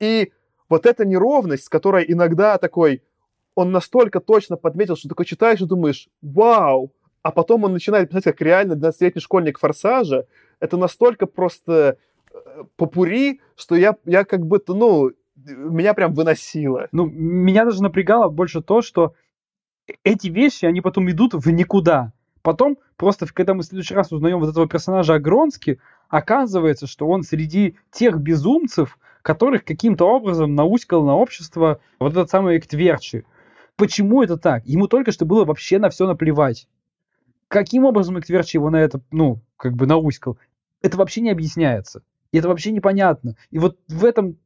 И вот эта неровность, с которой иногда такой, он настолько точно подметил, что такой читаешь и думаешь, вау, а потом он начинает писать как реально 12-летний школьник «Форсажа», это настолько просто э, попури, что я, я как будто, ну, меня прям выносило. Ну, меня даже напрягало больше то, что эти вещи, они потом идут в никуда. Потом, просто когда мы в следующий раз узнаем вот этого персонажа Агронски, оказывается, что он среди тех безумцев, которых каким-то образом науськал на общество вот этот самый Эктверчи. Почему это так? Ему только что было вообще на все наплевать. Каким образом Эктверчи его на это, ну, как бы науськал? Это вообще не объясняется. И это вообще непонятно. И вот в этом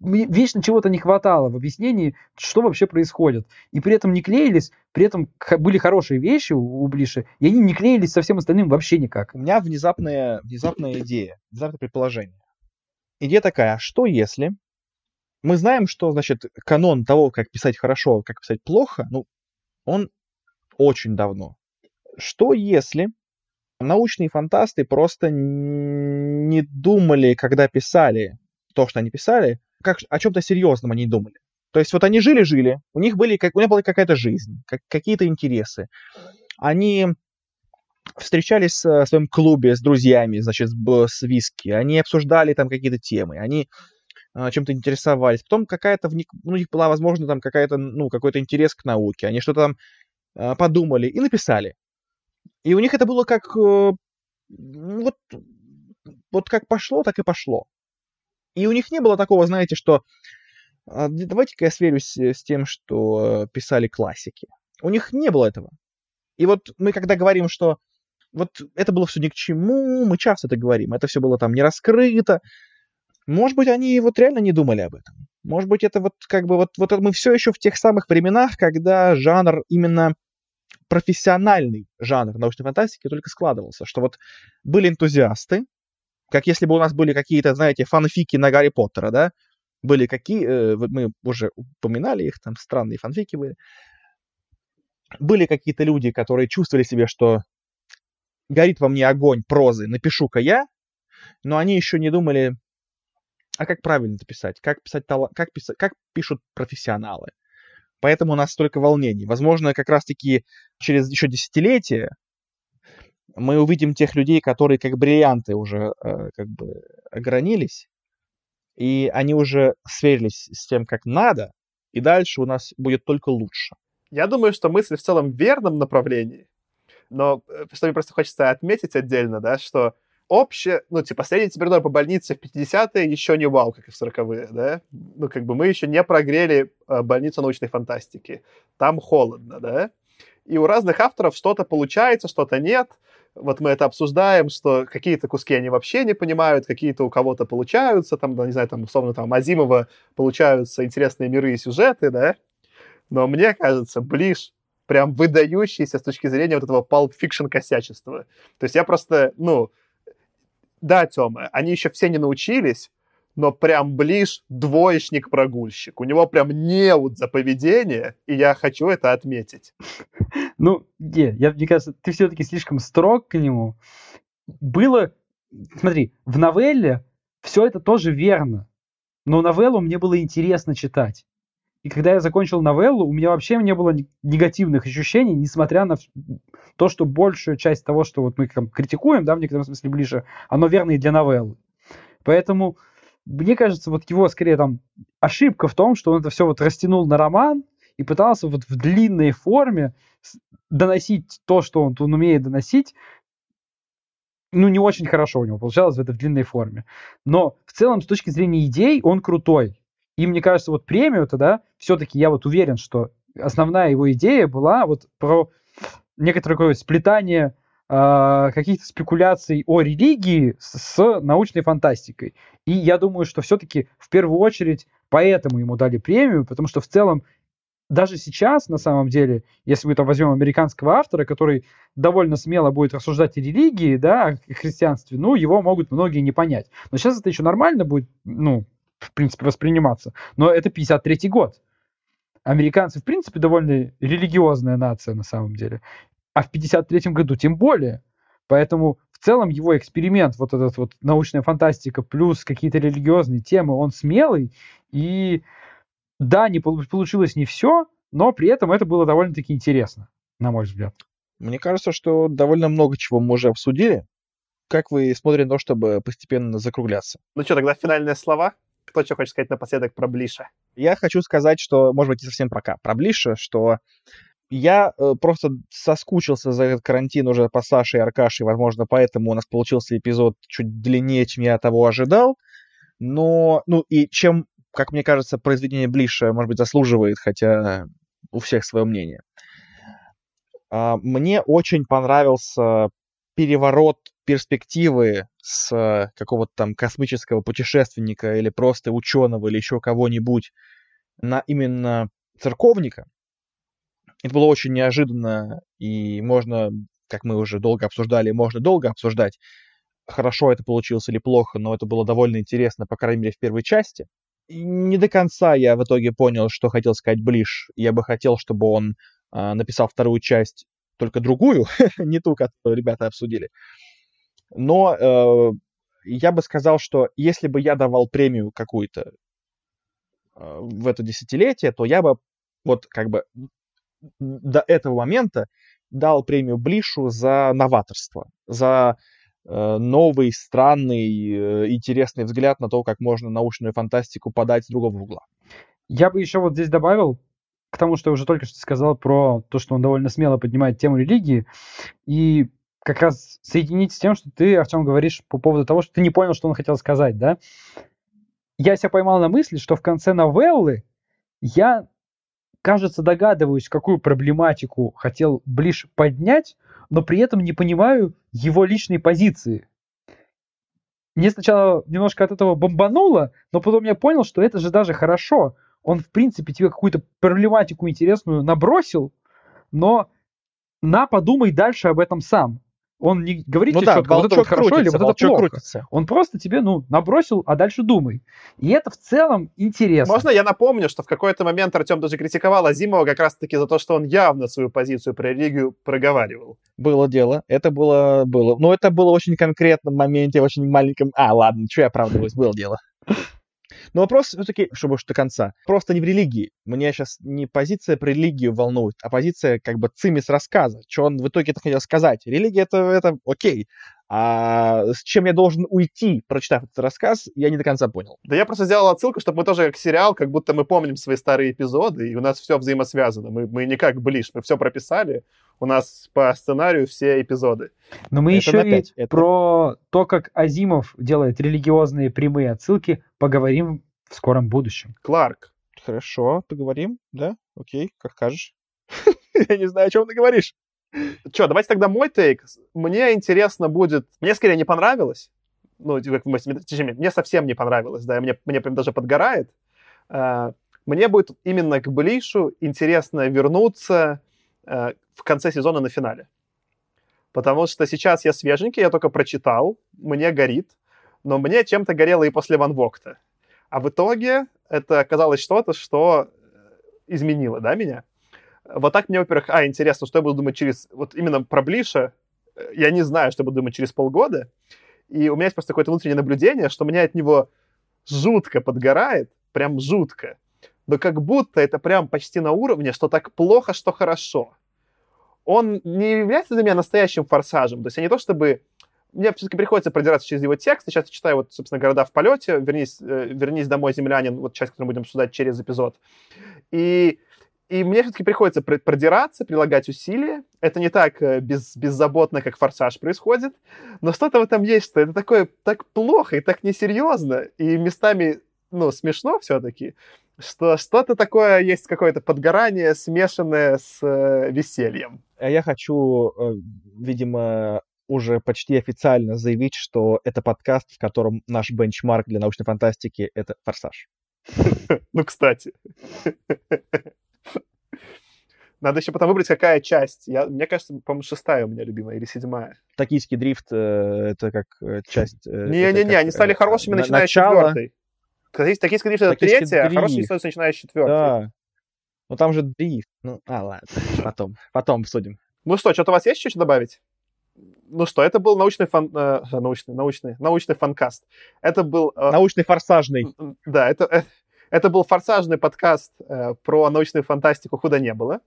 вечно чего-то не хватало в объяснении, что вообще происходит. И при этом не клеились, при этом были хорошие вещи у, Блиши, и они не клеились со всем остальным вообще никак. У меня внезапная, внезапная идея, внезапное предположение. Идея такая, что если... Мы знаем, что, значит, канон того, как писать хорошо, как писать плохо, ну, он очень давно. Что если научные фантасты просто не думали, когда писали то, что они писали, как о чем-то серьезном они думали. То есть вот они жили-жили, у них, были, у них была какая-то жизнь, как, какие-то интересы. Они встречались в своем клубе с друзьями, значит, с виски, они обсуждали там какие-то темы, они э, чем-то интересовались. Потом какая-то ну, у них была, возможно, там какая-то, ну, какой-то интерес к науке, они что-то там э, подумали и написали. И у них это было как, э, вот, вот как пошло, так и пошло. И у них не было такого, знаете, что а, давайте-ка я сверюсь с тем, что писали классики. У них не было этого. И вот мы когда говорим, что вот это было все ни к чему, мы часто это говорим, это все было там не раскрыто. Может быть, они вот реально не думали об этом. Может быть, это вот как бы вот, вот мы все еще в тех самых временах, когда жанр именно профессиональный жанр научной фантастики только складывался, что вот были энтузиасты, как если бы у нас были какие-то, знаете, фанфики на Гарри Поттера, да? Были какие, э, мы уже упоминали их, там странные фанфики были. Были какие-то люди, которые чувствовали себе, что горит во мне огонь прозы, напишу-ка я, но они еще не думали, а как правильно писать, как писать, как, писать, как пишут профессионалы. Поэтому у нас столько волнений. Возможно, как раз-таки через еще десятилетия мы увидим тех людей, которые как бриллианты уже э, как бы огранились, и они уже сверились с тем, как надо, и дальше у нас будет только лучше. Я думаю, что мысль в целом в верном направлении, но э, что мне просто хочется отметить отдельно, да, что общее, ну, типа, средняя температура по больнице в 50-е еще не вау, как и в 40-е, да? Ну, как бы мы еще не прогрели э, больницу научной фантастики. Там холодно, да? И у разных авторов что-то получается, что-то нет вот мы это обсуждаем, что какие-то куски они вообще не понимают, какие-то у кого-то получаются, там, не знаю, там, условно, там, Азимова получаются интересные миры и сюжеты, да, но мне кажется, Ближ прям выдающийся с точки зрения вот этого Pulp Fiction косячества. То есть я просто, ну, да, Тёма, они еще все не научились, но прям Ближ двоечник-прогульщик. У него прям неуд за поведение, и я хочу это отметить. Ну, не, я, мне кажется, ты все-таки слишком строг к нему. Было, смотри, в новелле все это тоже верно, но новеллу мне было интересно читать. И когда я закончил новеллу, у меня вообще не было негативных ощущений, несмотря на то, что большую часть того, что вот мы там критикуем, да, в некотором смысле ближе, оно верно и для новеллы. Поэтому мне кажется, вот его скорее там ошибка в том, что он это все вот растянул на роман и пытался вот в длинной форме доносить то, что он, он умеет доносить, ну, не очень хорошо у него получалось в этой длинной форме. Но в целом, с точки зрения идей, он крутой. И мне кажется, вот премию-то, да, все-таки я вот уверен, что основная его идея была вот про некоторое такое сплетание э, каких-то спекуляций о религии с, с научной фантастикой. И я думаю, что все-таки в первую очередь поэтому ему дали премию, потому что в целом даже сейчас, на самом деле, если мы там возьмем американского автора, который довольно смело будет рассуждать о религии, да, о христианстве, ну, его могут многие не понять. Но сейчас это еще нормально будет, ну, в принципе, восприниматься. Но это 53-й год. Американцы, в принципе, довольно религиозная нация на самом деле. А в 53-м году тем более. Поэтому в целом его эксперимент, вот этот вот научная фантастика плюс какие-то религиозные темы, он смелый и да, не получилось не все, но при этом это было довольно-таки интересно, на мой взгляд. Мне кажется, что довольно много чего мы уже обсудили. Как вы смотрите на то, чтобы постепенно закругляться? Ну что, тогда финальные слова? Кто что хочет сказать напоследок про Блиша? Я хочу сказать, что, может быть, не совсем про, про Блиша, что я э, просто соскучился за этот карантин уже по Саше и Аркаше, возможно, поэтому у нас получился эпизод чуть длиннее, чем я того ожидал. Но, ну, и чем как мне кажется, произведение Блиша, может быть, заслуживает, хотя у всех свое мнение. А, мне очень понравился переворот перспективы с какого-то там космического путешественника или просто ученого или еще кого-нибудь на именно церковника. Это было очень неожиданно, и можно, как мы уже долго обсуждали, можно долго обсуждать, хорошо это получилось или плохо, но это было довольно интересно, по крайней мере, в первой части не до конца я в итоге понял, что хотел сказать Блиш. Я бы хотел, чтобы он э, написал вторую часть, только другую, не ту, которую ребята обсудили. Но э, я бы сказал, что если бы я давал премию какую-то э, в это десятилетие, то я бы вот как бы до этого момента дал премию Блишу за новаторство, за Э, новый, странный, э, интересный взгляд на то, как можно научную фантастику подать с другого угла. Я бы еще вот здесь добавил к тому, что я уже только что сказал про то, что он довольно смело поднимает тему религии, и как раз соединить с тем, что ты, Артем, говоришь по поводу того, что ты не понял, что он хотел сказать, да? Я себя поймал на мысли, что в конце новеллы я, кажется, догадываюсь, какую проблематику хотел Блиш поднять, но при этом не понимаю его личной позиции. Мне сначала немножко от этого бомбануло, но потом я понял, что это же даже хорошо. Он, в принципе, тебе какую-то проблематику интересную набросил, но на, подумай дальше об этом сам. Он не говорит ну тебе да, четко, вот это вот хорошо крутится, или вот это плохо. Крутится. Он просто тебе, ну, набросил, а дальше думай. И это в целом интересно. Можно я напомню, что в какой-то момент Артем даже критиковал Азимова как раз-таки за то, что он явно свою позицию про религию проговаривал. Было дело. Это было... было. Но это было очень конкретном моменте, очень маленьком... А, ладно, что я оправдываюсь, было дело. Но вопрос все-таки, чтобы уж до конца, просто не в религии. Мне сейчас не позиция про религию волнует, а позиция как бы цимис рассказа. Что он в итоге это хотел сказать. Религия это, это окей. А с чем я должен уйти, прочитав этот рассказ, я не до конца понял. Да я просто сделал отсылку, чтобы мы тоже как сериал, как будто мы помним свои старые эпизоды, и у нас все взаимосвязано. Мы, мы не как ближ, мы все прописали, у нас по сценарию все эпизоды. Но мы это еще и это... про то, как Азимов делает религиозные прямые отсылки, поговорим в скором будущем. Кларк. Хорошо, поговорим, да? Окей, как скажешь. Я не знаю, о чем ты говоришь. Че, давайте тогда мой тейк. Мне интересно будет... Мне скорее не понравилось. Ну, точнее, мне совсем не понравилось, да, мне, мне прям даже подгорает. А, мне будет именно к Блишу интересно вернуться в конце сезона на финале. Потому что сейчас я свеженький, я только прочитал, мне горит, но мне чем-то горело и после Ван Вокта. А в итоге это оказалось что-то, что изменило, да, меня. Вот так мне, во-первых, а, интересно, что я буду думать через... Вот именно про Блиша я не знаю, что буду думать через полгода. И у меня есть просто какое-то внутреннее наблюдение, что меня от него жутко подгорает, прям жутко. Но как будто это прям почти на уровне, что так плохо, что хорошо. Он не является для меня настоящим форсажем. То есть я не то чтобы... Мне все-таки приходится продираться через его текст. Сейчас я читаю, вот, собственно, «Города в полете», «Вернись, э, вернись домой, землянин», вот часть, которую мы будем обсуждать через эпизод. И И мне все-таки приходится продираться, прилагать усилия. Это не так э, без, беззаботно, как «Форсаж» происходит, но что-то в этом есть, что это такое так плохо и так несерьезно, и местами, ну, смешно все-таки, что что-то такое есть, какое-то подгорание, смешанное с э, весельем. А я хочу, э, видимо, уже почти официально заявить, что это подкаст, в котором наш бенчмарк для научной фантастики — это «Форсаж». Ну, кстати. Надо еще потом выбрать, какая часть. Я, мне кажется, по-моему, шестая у меня любимая или седьмая. Токийский дрифт э, это как э, часть... Э, Не-не-не, они стали э, хорошими, начиная с четвертой. Токийский дрифт это третья, а хороший дрифт начиная с четвертой. Да. Ну там же дрифт. Ну, а, ладно, потом, потом обсудим. Ну что, что-то у вас есть еще что добавить? Ну что, это был научный фан... Э, научный, научный, научный фанкаст. Это был... Э, научный форсажный. Да, это, э, это был форсажный подкаст э, про научную фантастику «Худо не было».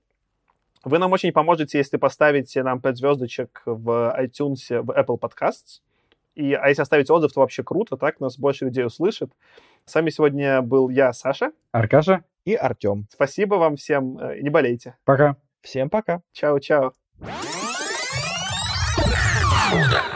Вы нам очень поможете, если поставите нам 5 звездочек в iTunes, в Apple Podcasts. И, а если оставить отзыв, то вообще круто, так нас больше людей услышит. С вами сегодня был я, Саша. Аркаша. И Артем. Спасибо вам всем. Э, не болейте. Пока. Всем пока. Чао-чао. Круто.